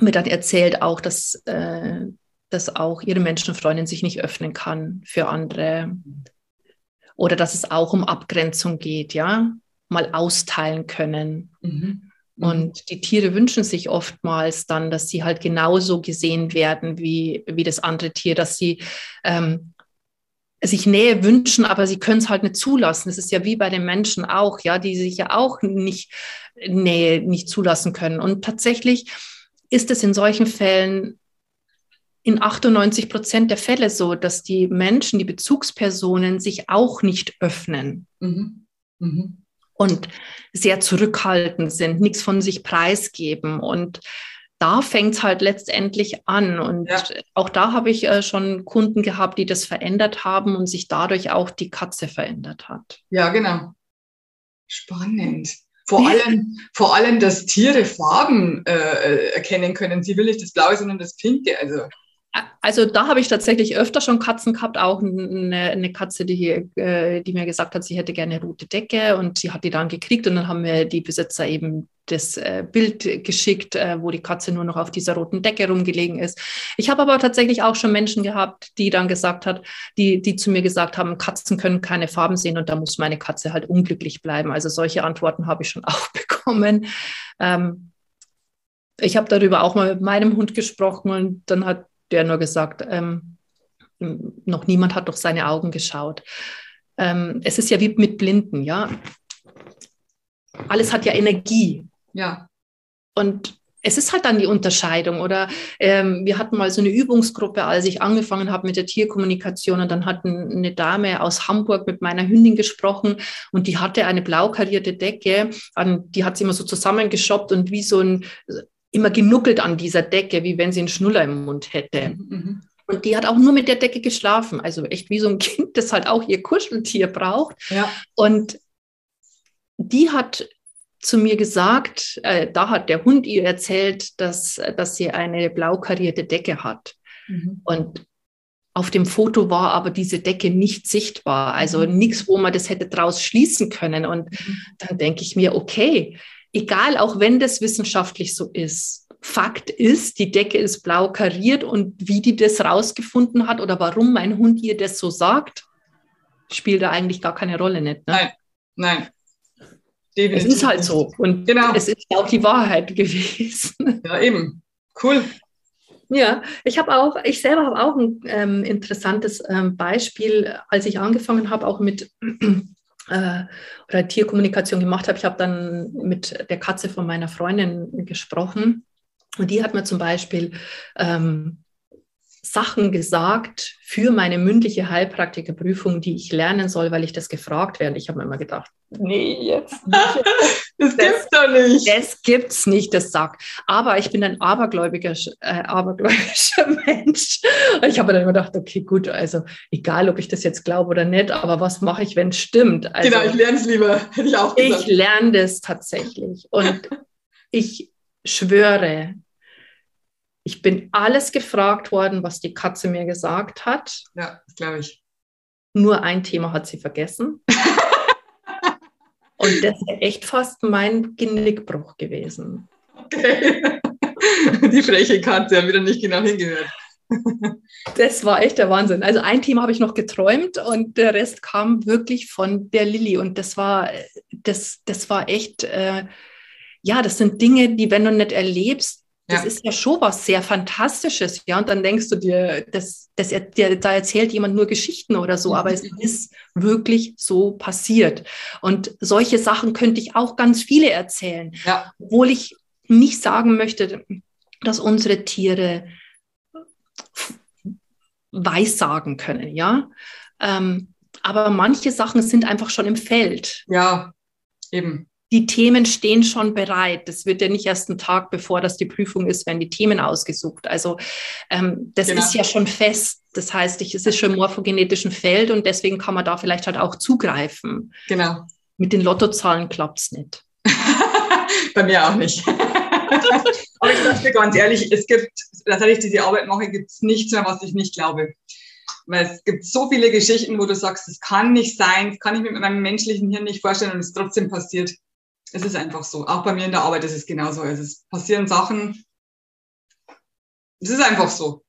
mir dann erzählt auch, dass, äh, dass auch ihre Menschenfreundin sich nicht öffnen kann für andere. Oder dass es auch um Abgrenzung geht, ja, mal austeilen können. Mhm. Mhm. Und die Tiere wünschen sich oftmals dann, dass sie halt genauso gesehen werden wie, wie das andere Tier, dass sie ähm, sich Nähe wünschen, aber sie können es halt nicht zulassen. Das ist ja wie bei den Menschen auch, ja, die sich ja auch nicht Nähe nicht zulassen können. Und tatsächlich ist es in solchen Fällen in 98 Prozent der Fälle so, dass die Menschen, die Bezugspersonen sich auch nicht öffnen. Mhm. Mhm und sehr zurückhaltend sind, nichts von sich preisgeben. Und da fängt es halt letztendlich an. Und ja. auch da habe ich äh, schon Kunden gehabt, die das verändert haben und sich dadurch auch die Katze verändert hat. Ja, genau. Spannend. Vor allem, vor allem, dass Tiere Farben äh, äh erkennen können. Sie will nicht das Blaue, sondern das Pinke. Also also da habe ich tatsächlich öfter schon Katzen gehabt, auch eine, eine Katze, die, hier, äh, die mir gesagt hat, sie hätte gerne rote Decke und sie hat die dann gekriegt und dann haben mir die Besitzer eben das äh, Bild geschickt, äh, wo die Katze nur noch auf dieser roten Decke rumgelegen ist. Ich habe aber tatsächlich auch schon Menschen gehabt, die dann gesagt hat, die, die zu mir gesagt haben, Katzen können keine Farben sehen und da muss meine Katze halt unglücklich bleiben. Also solche Antworten habe ich schon <laughs> auch bekommen. Ähm, ich habe darüber auch mal mit meinem Hund gesprochen und dann hat der nur gesagt, ähm, noch niemand hat durch seine Augen geschaut. Ähm, es ist ja wie mit Blinden, ja. Alles hat ja Energie. Ja. Und es ist halt dann die Unterscheidung. Oder ähm, wir hatten mal so eine Übungsgruppe, als ich angefangen habe mit der Tierkommunikation. Und dann hat eine Dame aus Hamburg mit meiner Hündin gesprochen und die hatte eine blau karierte Decke. An, die hat sie immer so zusammengeschoppt und wie so ein immer genuckelt an dieser Decke, wie wenn sie einen Schnuller im Mund hätte. Mhm, mhm. Und die hat auch nur mit der Decke geschlafen. Also echt wie so ein Kind, das halt auch ihr Kuscheltier braucht. Ja. Und die hat zu mir gesagt, äh, da hat der Hund ihr erzählt, dass, dass sie eine blau karierte Decke hat. Mhm. Und auf dem Foto war aber diese Decke nicht sichtbar, also mhm. nichts, wo man das hätte draus schließen können. Und mhm. dann denke ich mir, okay, egal, auch wenn das wissenschaftlich so ist. Fakt ist, die Decke ist blau kariert und wie die das rausgefunden hat oder warum mein Hund ihr das so sagt, spielt da eigentlich gar keine Rolle nicht. Ne? Nein, nein. Definitiv es ist halt so. Und genau. es ist auch die Wahrheit <laughs> gewesen. Ja, eben. Cool. Ja, ich habe auch, ich selber habe auch ein ähm, interessantes ähm, Beispiel, als ich angefangen habe, auch mit äh, oder Tierkommunikation gemacht habe. Ich habe dann mit der Katze von meiner Freundin gesprochen und die hat mir zum Beispiel ähm, Sachen gesagt für meine mündliche Heilpraktikerprüfung, die ich lernen soll, weil ich das gefragt werde. Ich habe mir immer gedacht, nee, jetzt <laughs> nicht. das gibt's doch nicht. Das gibt's nicht, das sagt. Aber ich bin ein abergläubiger, äh, abergläubischer <laughs> Mensch. Und ich habe dann immer gedacht, okay, gut, also egal, ob ich das jetzt glaube oder nicht, aber was mache ich, wenn es stimmt? Also, genau, ich lerne es lieber, hätte ich auch gesagt. Ich lerne das tatsächlich. Und <laughs> ich schwöre, ich bin alles gefragt worden, was die Katze mir gesagt hat. Ja, glaube ich. Nur ein Thema hat sie vergessen. <laughs> Und das ist echt fast mein Genickbruch gewesen. Okay. <laughs> Die freche Katze hat wieder nicht genau hingehört. Das war echt der Wahnsinn. Also ein Thema habe ich noch geträumt und der Rest kam wirklich von der Lilly. Und das war, das, das war echt, äh, ja, das sind Dinge, die, wenn du nicht erlebst, das ja. ist ja schon was sehr Fantastisches, ja. Und dann denkst du dir, das, das, der, da erzählt jemand nur Geschichten oder so, aber es mhm. ist wirklich so passiert. Und solche Sachen könnte ich auch ganz viele erzählen, ja. obwohl ich nicht sagen möchte, dass unsere Tiere weissagen können, ja. Ähm, aber manche Sachen sind einfach schon im Feld. Ja, eben. Die Themen stehen schon bereit. Das wird ja nicht erst einen Tag bevor das die Prüfung ist, werden die Themen ausgesucht. Also ähm, das genau. ist ja schon fest. Das heißt, es ist schon im morphogenetischen Feld und deswegen kann man da vielleicht halt auch zugreifen. Genau. Mit den Lottozahlen klappt es nicht. <laughs> Bei mir auch nicht. <laughs> Aber ich sage dir ganz ehrlich, es gibt, seit ich diese Arbeit mache, gibt es nichts mehr, was ich nicht glaube. Weil es gibt so viele Geschichten, wo du sagst, es kann nicht sein, das kann ich mir mit meinem menschlichen Hirn nicht vorstellen und es trotzdem passiert. Es ist einfach so. Auch bei mir in der Arbeit ist es genauso. Es passieren Sachen. Es ist einfach so.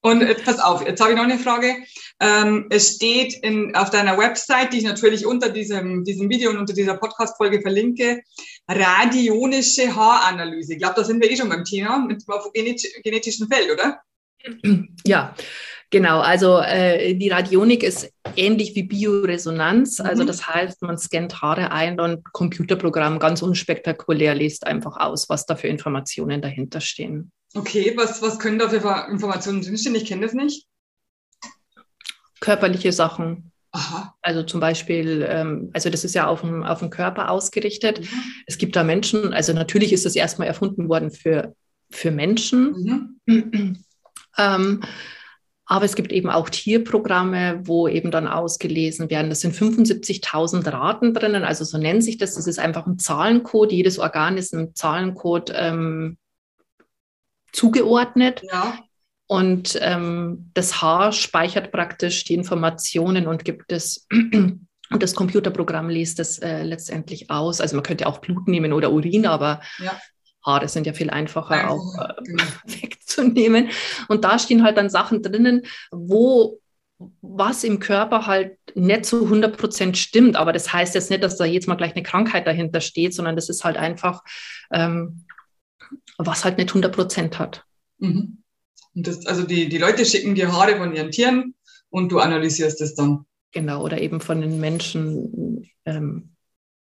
Und jetzt pass auf, jetzt habe ich noch eine Frage. Ähm, es steht in, auf deiner Website, die ich natürlich unter diesem, diesem Video und unter dieser Podcast-Folge verlinke, radionische Haaranalyse. Ich glaube, da sind wir eh schon beim Thema mit dem genetischen Feld, oder? Ja, Genau, also äh, die Radionik ist ähnlich wie Bioresonanz. Also mhm. das heißt, man scannt Haare ein und Computerprogramm ganz unspektakulär liest einfach aus, was da für Informationen dahinter stehen. Okay, was, was können da für Informationen drinstehen? Ich kenne das nicht. Körperliche Sachen. Aha. Also zum Beispiel, ähm, also das ist ja auf den, auf den Körper ausgerichtet. Mhm. Es gibt da Menschen, also natürlich ist das erstmal erfunden worden für, für Menschen. Mhm. ähm, aber es gibt eben auch Tierprogramme, wo eben dann ausgelesen werden. Das sind 75.000 Raten drinnen, also so nennt sich das. Das ist einfach ein Zahlencode. Jedes Organ ist einem Zahlencode ähm, zugeordnet. Ja. Und ähm, das Haar speichert praktisch die Informationen und gibt es. <clears throat> Und das Computerprogramm liest das äh, letztendlich aus. Also man könnte auch Blut nehmen oder Urin, aber ja. Haare sind ja viel einfacher Einfach, auch äh, genau. <laughs> wegzunehmen. Und da stehen halt dann Sachen drinnen, wo was im Körper halt nicht zu 100 Prozent stimmt. Aber das heißt jetzt nicht, dass da jetzt mal gleich eine Krankheit dahinter steht, sondern das ist halt einfach, ähm, was halt nicht 100 Prozent hat. Mhm. Und das, also die, die Leute schicken dir Haare von ihren Tieren und du analysierst es dann. Genau, oder eben von den Menschen, ähm,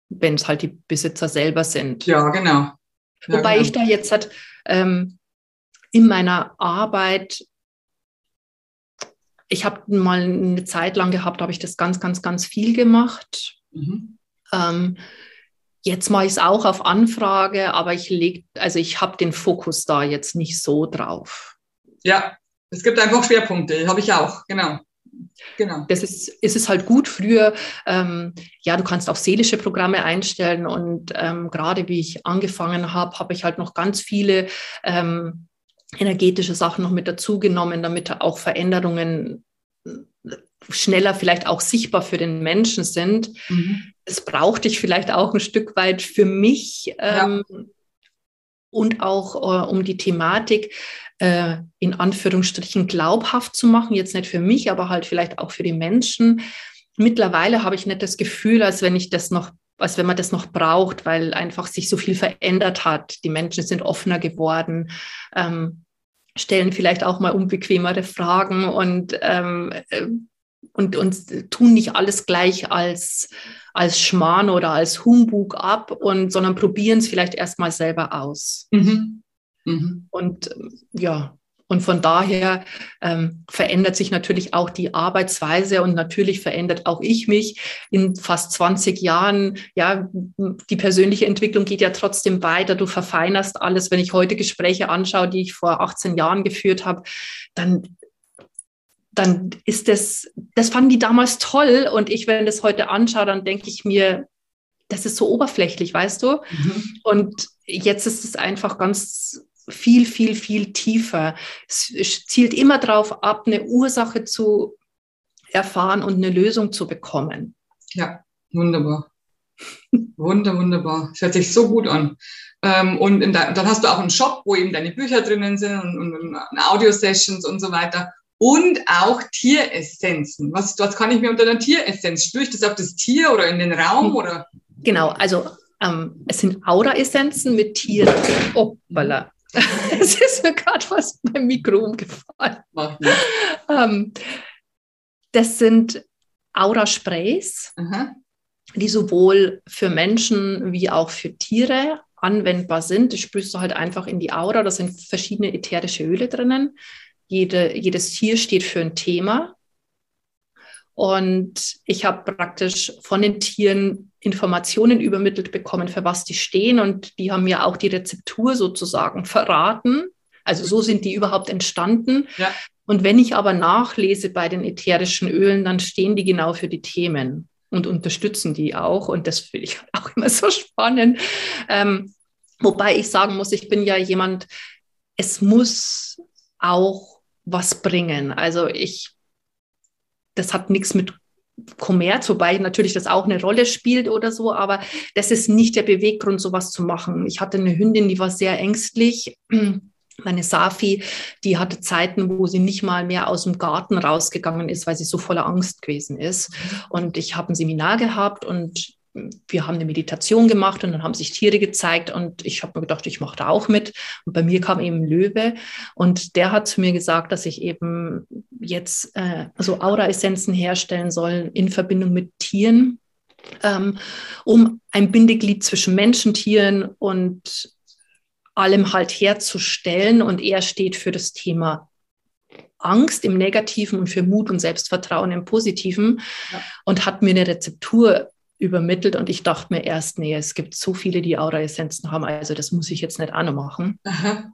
wenn es halt die Besitzer selber sind. Ja, genau. Ja, Wobei ich da jetzt hat, ähm, in meiner Arbeit, ich habe mal eine Zeit lang gehabt, habe ich das ganz, ganz, ganz viel gemacht. Mhm. Ähm, jetzt mache ich es auch auf Anfrage, aber ich leg, also ich habe den Fokus da jetzt nicht so drauf. Ja, es gibt einfach Schwerpunkte, habe ich auch, genau. Genau. Das ist, ist es halt gut. Früher, ähm, ja, du kannst auch seelische Programme einstellen und ähm, gerade wie ich angefangen habe, habe ich halt noch ganz viele ähm, energetische Sachen noch mit dazugenommen, damit auch Veränderungen schneller vielleicht auch sichtbar für den Menschen sind. Mhm. Das brauchte ich vielleicht auch ein Stück weit für mich ähm, ja. Und auch äh, um die Thematik äh, in Anführungsstrichen glaubhaft zu machen. Jetzt nicht für mich, aber halt vielleicht auch für die Menschen. Mittlerweile habe ich nicht das Gefühl, als wenn ich das noch als wenn man das noch braucht, weil einfach sich so viel verändert hat. Die Menschen sind offener geworden, ähm, stellen vielleicht auch mal unbequemere Fragen und, ähm, äh, und, und tun nicht alles gleich als, als Schmarrn oder als Humbug ab, und, sondern probieren es vielleicht erstmal selber aus. Mhm. Mhm. Und ja, und von daher ähm, verändert sich natürlich auch die Arbeitsweise und natürlich verändert auch ich mich in fast 20 Jahren. Ja, die persönliche Entwicklung geht ja trotzdem weiter. Du verfeinerst alles. Wenn ich heute Gespräche anschaue, die ich vor 18 Jahren geführt habe, dann dann ist das, das fanden die damals toll. Und ich, wenn das heute anschaue, dann denke ich mir, das ist so oberflächlich, weißt du? Mhm. Und jetzt ist es einfach ganz viel, viel, viel tiefer. Es zielt immer darauf ab, eine Ursache zu erfahren und eine Lösung zu bekommen. Ja, wunderbar. Wunder, wunderbar. Das hört sich so gut an. Ähm, und de, dann hast du auch einen Shop, wo eben deine Bücher drinnen sind und, und Audio-Sessions und so weiter. Und auch Tieressenzen. Was, was kann ich mir unter einer Tieressenz? Spüre ich das auf das Tier oder in den Raum? Oder? Genau, also ähm, es sind Aura-Essenzen mit Tieren. Hoppala. <laughs> es ist mir gerade was beim Mikro umgefallen. Ähm, das sind Aura-Sprays, die sowohl für Menschen wie auch für Tiere anwendbar sind. Das sprühst du halt einfach in die Aura. Da sind verschiedene ätherische Öle drinnen. Jede, jedes Tier steht für ein Thema. Und ich habe praktisch von den Tieren Informationen übermittelt bekommen, für was die stehen. Und die haben mir auch die Rezeptur sozusagen verraten. Also so sind die überhaupt entstanden. Ja. Und wenn ich aber nachlese bei den ätherischen Ölen, dann stehen die genau für die Themen und unterstützen die auch. Und das finde ich <laughs> auch immer so spannend. Ähm, wobei ich sagen muss, ich bin ja jemand, es muss auch was bringen. Also ich das hat nichts mit Kommerz, wobei natürlich das auch eine Rolle spielt oder so, aber das ist nicht der Beweggrund, sowas zu machen. Ich hatte eine Hündin, die war sehr ängstlich. <clears throat> Meine Safi, die hatte Zeiten, wo sie nicht mal mehr aus dem Garten rausgegangen ist, weil sie so voller Angst gewesen ist. Mhm. Und ich habe ein Seminar gehabt und wir haben eine Meditation gemacht und dann haben sich Tiere gezeigt und ich habe mir gedacht, ich mache da auch mit. Und bei mir kam eben Löwe und der hat zu mir gesagt, dass ich eben jetzt äh, also Aura-Essenzen herstellen soll in Verbindung mit Tieren, ähm, um ein Bindeglied zwischen Menschen, Tieren und allem halt herzustellen. Und er steht für das Thema Angst im Negativen und für Mut und Selbstvertrauen im Positiven ja. und hat mir eine Rezeptur übermittelt und ich dachte mir erst, nee, es gibt so viele, die Aura-Essenzen haben, also das muss ich jetzt nicht auch noch machen. Aha.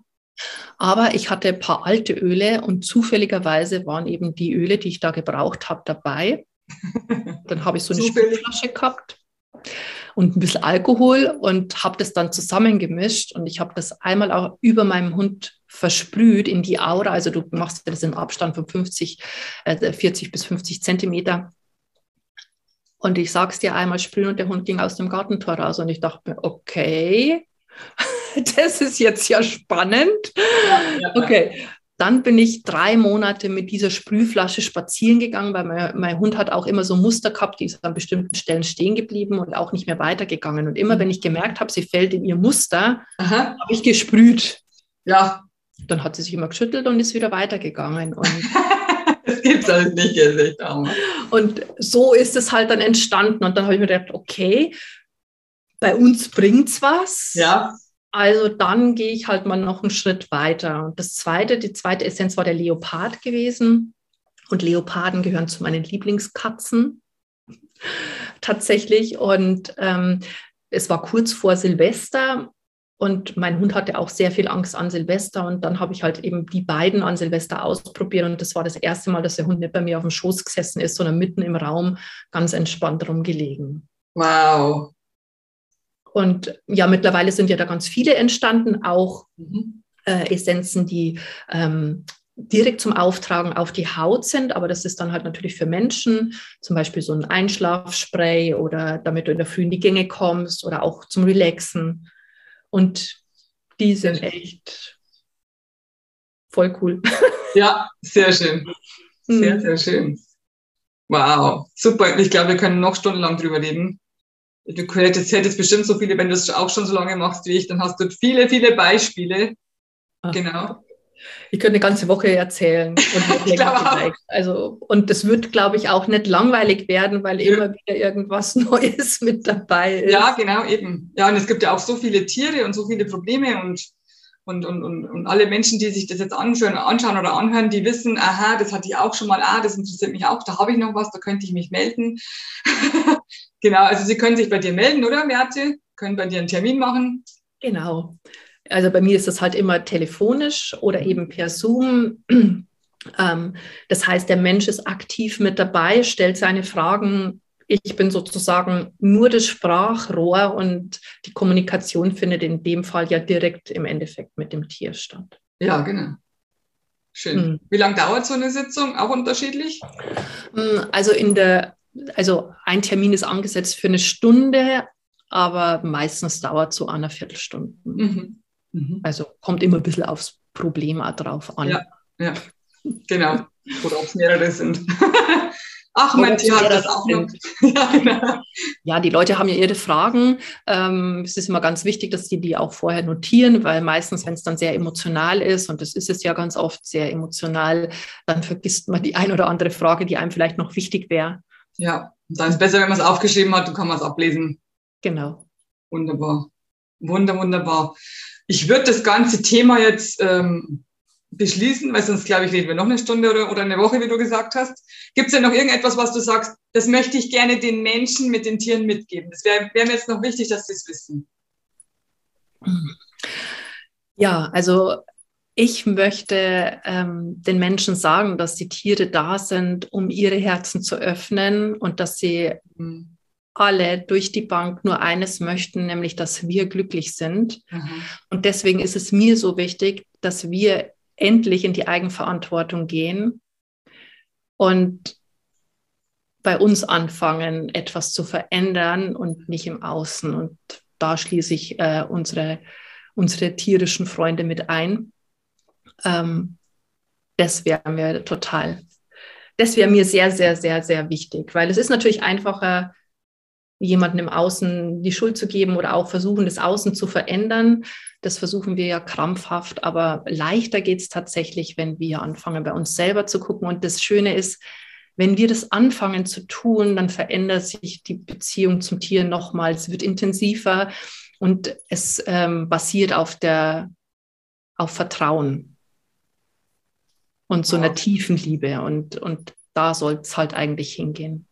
Aber ich hatte ein paar alte Öle und zufälligerweise waren eben die Öle, die ich da gebraucht habe, dabei. <laughs> Dann habe ich so eine Spülflasche gehabt und ein bisschen Alkohol und habe das dann zusammengemischt und ich habe das einmal auch über meinem Hund versprüht in die Aura. Also du machst das im Abstand von 50, äh, 40 bis 50 Zentimeter und ich sag's dir einmal sprühen und der Hund ging aus dem Gartentor raus. Und ich dachte mir, okay, <laughs> das ist jetzt ja spannend. Okay. Dann bin ich drei Monate mit dieser Sprühflasche spazieren gegangen, weil mein, mein, Hund hat auch immer so Muster gehabt, die ist an bestimmten Stellen stehen geblieben und auch nicht mehr weitergegangen. Und immer, wenn ich gemerkt habe, sie fällt in ihr Muster, habe ich gesprüht. Ja. Dann hat sie sich immer geschüttelt und ist wieder weitergegangen. Und <laughs> das gibt es halt nicht, echt Und so ist es halt dann entstanden. Und dann habe ich mir gedacht, okay, bei uns bringt es was. Ja. Also dann gehe ich halt mal noch einen Schritt weiter. Und das zweite, die zweite Essenz war der Leopard gewesen. Und Leoparden gehören zu meinen Lieblingskatzen tatsächlich. Und ähm, es war kurz vor Silvester und mein Hund hatte auch sehr viel Angst an Silvester. Und dann habe ich halt eben die beiden an Silvester ausprobiert. Und das war das erste Mal, dass der Hund nicht bei mir auf dem Schoß gesessen ist, sondern mitten im Raum ganz entspannt rumgelegen. Wow. Und ja, mittlerweile sind ja da ganz viele entstanden, auch mhm. äh, Essenzen, die ähm, direkt zum Auftragen auf die Haut sind, aber das ist dann halt natürlich für Menschen, zum Beispiel so ein Einschlafspray oder damit du in der Früh in die Gänge kommst oder auch zum Relaxen. Und die sind echt voll cool. <laughs> Ja, sehr schön. Sehr, mhm. sehr schön. Wow, super. Ich glaube, wir können noch stundenlang drüber reden. Du hättest, hättest bestimmt so viele, wenn du es auch schon so lange machst wie ich, dann hast du viele, viele Beispiele. Ach. Genau. Ich könnte eine ganze Woche erzählen. Und <laughs> ich also, und das wird, glaube ich, auch nicht langweilig werden, weil ja. immer wieder irgendwas <laughs> Neues mit dabei ist. Ja, genau, eben. Ja, und es gibt ja auch so viele Tiere und so viele Probleme und, und, und, und, und alle Menschen, die sich das jetzt anschauen, anschauen oder anhören, die wissen, aha, das hatte ich auch schon mal, ah, das interessiert mich auch, da habe ich noch was, da könnte ich mich melden. <laughs> genau, also Sie können sich bei dir melden, oder, Merze? Können bei dir einen Termin machen. Genau. Also bei mir ist das halt immer telefonisch oder eben per Zoom. <clears throat> Ähm, das heißt, der Mensch ist aktiv mit dabei, stellt seine Fragen. Ich bin sozusagen nur das Sprachrohr und die Kommunikation findet in dem Fall ja direkt im Endeffekt mit dem Tier statt. Ja, genau. Schön. Hm. Wie lange dauert so eine Sitzung? Auch unterschiedlich? Hm, also in der, also ein Termin ist angesetzt für eine Stunde, aber meistens dauert so eine Viertelstunde. Mhm. Mhm. Also kommt immer ein bisschen aufs Problem auch drauf an. Ja, ja. genau. Oder ob es mehrere sind. <laughs> Ach, mein Tier hat das auch noch. <laughs> ja, genau. ja, die Leute haben ja ihre Fragen. Ähm, es ist immer ganz wichtig, dass sie die auch vorher notieren, weil meistens, wenn es dann sehr emotional ist, und das ist es ja ganz oft sehr emotional, dann vergisst man die ein oder andere Frage, die einem vielleicht noch wichtig wäre. Ja, dann ist es besser, wenn man es aufgeschrieben hat, dann kann man es ablesen. Genau. Wunderbar. Wunder, wunderbar. Ich würde das ganze Thema jetzt ähm, beschließen, weil sonst, glaube ich, reden wir noch eine Stunde oder, oder eine Woche, wie du gesagt hast. Gibt es ja noch irgendetwas, was du sagst, das möchte ich gerne den Menschen mit den Tieren mitgeben? Das wäre wär mir jetzt noch wichtig, dass sie es wissen. Ja, also ich möchte ähm, den Menschen sagen, dass die Tiere da sind, um ihre Herzen zu öffnen und dass sie mhm. Alle durch die Bank nur eines möchten, nämlich dass wir glücklich sind. Mhm. Und deswegen ist es mir so wichtig, dass wir endlich in die Eigenverantwortung gehen und bei uns anfangen, etwas zu verändern und nicht im Außen. Und da schließe ich äh, unsere, unsere tierischen Freunde mit ein. Ähm, das wäre mir total, das wäre mir sehr, sehr, sehr, sehr wichtig, weil es ist natürlich einfacher, jemandem im Außen die Schuld zu geben oder auch versuchen, das Außen zu verändern. Das versuchen wir ja krampfhaft, aber leichter geht es tatsächlich, wenn wir anfangen, bei uns selber zu gucken. Und das Schöne ist, wenn wir das anfangen zu tun, dann verändert sich die Beziehung zum Tier nochmal. Es wird intensiver und es ähm, basiert auf der auf Vertrauen und so wow. einer tiefen Liebe. Und, und da soll es halt eigentlich hingehen.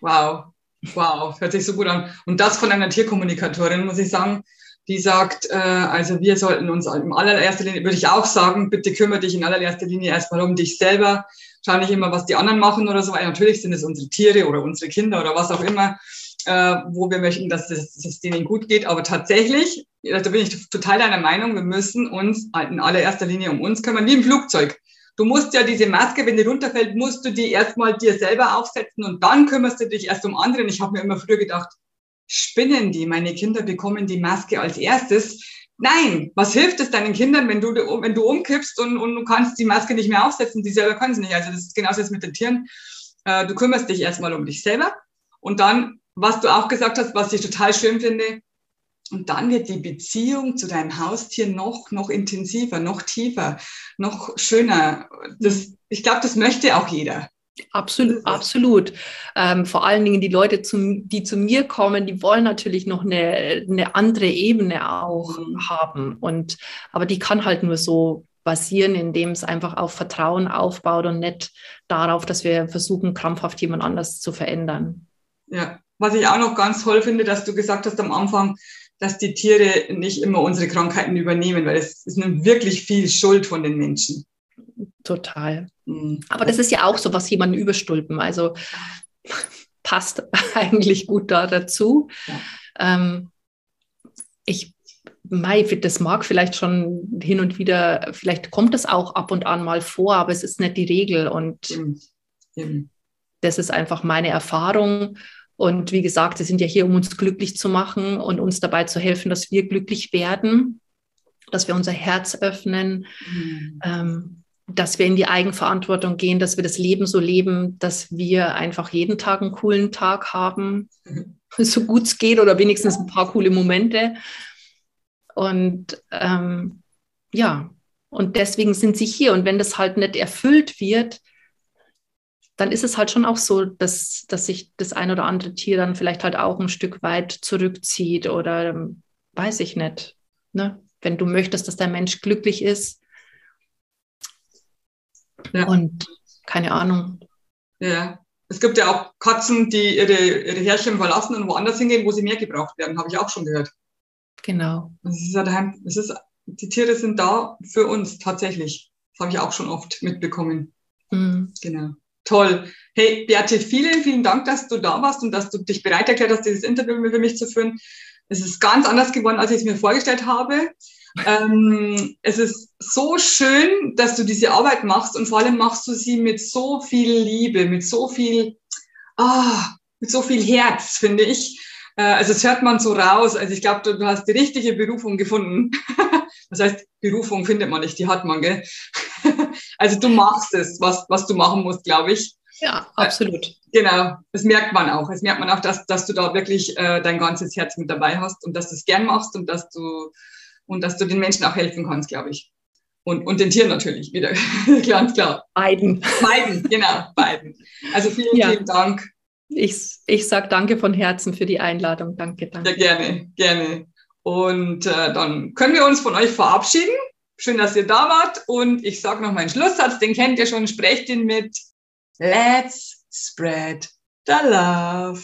Wow, wow, hört sich so gut an. Und das von einer Tierkommunikatorin, muss ich sagen, die sagt, äh, also wir sollten uns in allererster Linie, würde ich auch sagen, bitte kümmere dich in allererster Linie erstmal um dich selber. Schau nicht immer, was die anderen machen oder so, weil natürlich sind es unsere Tiere oder unsere Kinder oder was auch immer, äh, wo wir möchten, dass es, dass denen gut geht. Aber tatsächlich, da bin ich total deiner Meinung, wir müssen uns in allererster Linie um uns kümmern, wie im Flugzeug. Du musst ja diese Maske, wenn die runterfällt, musst du die erstmal dir selber aufsetzen und dann kümmerst du dich erst um andere. Und ich habe mir immer früher gedacht, spinnen die? Meine Kinder bekommen die Maske als erstes. Nein, was hilft es deinen Kindern, wenn du, wenn du umkippst und, und du kannst die Maske nicht mehr aufsetzen? Die selber können es nicht. Also das ist genauso jetzt mit den Tieren. Äh, du kümmerst dich erstmal um dich selber und dann, was du auch gesagt hast, was ich total schön finde, und dann wird die Beziehung zu deinem Haustier noch, noch intensiver, noch tiefer, noch schöner. Das, ich glaube, das möchte auch jeder. Absolut, absolut. Ähm, vor allen Dingen die Leute, zum, die zu mir kommen, die wollen natürlich noch eine, eine andere Ebene auch mhm. haben. Und, aber die kann halt nur so basieren, indem es einfach auf Vertrauen aufbaut und nicht darauf, dass wir versuchen, krampfhaft jemand anders zu verändern. Ja, was ich auch noch ganz toll finde, dass du gesagt hast am Anfang, dass die Tiere nicht immer unsere Krankheiten übernehmen, weil es ist nun wirklich viel Schuld von den Menschen. Total. Mhm. Aber das ist ja auch so was jemanden überstülpen. Also <laughs> passt <laughs> eigentlich gut da dazu. Ja. Ähm, ich Mai, das mag vielleicht schon hin und wieder, vielleicht kommt es auch ab und an mal vor, aber es ist nicht die Regel. Und Eben. Eben. das ist einfach meine Erfahrung. Und wie gesagt, sie sind ja hier, um uns glücklich zu machen und uns dabei zu helfen, dass wir glücklich werden, dass wir unser Herz öffnen. Mhm. Ähm, dass wir in die Eigenverantwortung gehen, dass wir das Leben so leben, dass wir einfach jeden Tag einen coolen Tag haben, mhm. so gut es geht oder wenigstens ein paar coole Momente. Und ähm, ja, und deswegen sind sie hier. Und wenn das halt nicht erfüllt wird, dann ist es halt schon auch so, dass, dass sich das ein oder andere Tier dann vielleicht halt auch ein Stück weit zurückzieht oder ähm, weiß ich nicht. Ne? Wenn du möchtest, dass der Mensch glücklich ist, ja. Und keine Ahnung. Ja. Es gibt ja auch Katzen, die ihre, ihre Herrchen verlassen und woanders hingehen, wo sie mehr gebraucht werden, habe ich auch schon gehört. Genau. Das ist ja daheim, das ist, die Tiere sind da für uns tatsächlich. Das habe ich auch schon oft mitbekommen. Mhm. Genau. Toll. Hey, Beate, vielen, vielen Dank, dass du da warst und dass du dich bereit erklärt hast, dieses Interview für mich zu führen. Es ist ganz anders geworden, als ich es mir vorgestellt habe. Ähm, es ist so schön, dass du diese Arbeit machst und vor allem machst du sie mit so viel Liebe, mit so viel, ah, mit so viel Herz, finde ich. Äh, also das hört man so raus. Also ich glaube, du, du, hast die richtige Berufung gefunden. <laughs> das heißt, Berufung findet man nicht, die hat man, gell? Also du machst es, was, was du machen musst, glaube ich. Ja, absolut. Äh, genau, das merkt man auch. Das merkt man auch, dass, dass du da wirklich äh, dein ganzes Herz mit dabei hast und dass du es gern machst und dass du und dass du den Menschen auch helfen kannst, glaube ich. Und, und den Tieren natürlich wieder, <laughs> ganz klar. Beiden. Beiden, genau, beiden. Also vielen, ja. vielen Dank. Ich, ich sage danke von Herzen für die Einladung. Danke, danke. Ja, gerne, gerne. Und äh, dann können wir uns von euch verabschieden. Schön, dass ihr da wart. Und ich sage noch meinen Schlusssatz, den kennt ihr schon. Sprecht ihn mit Let's spread the love.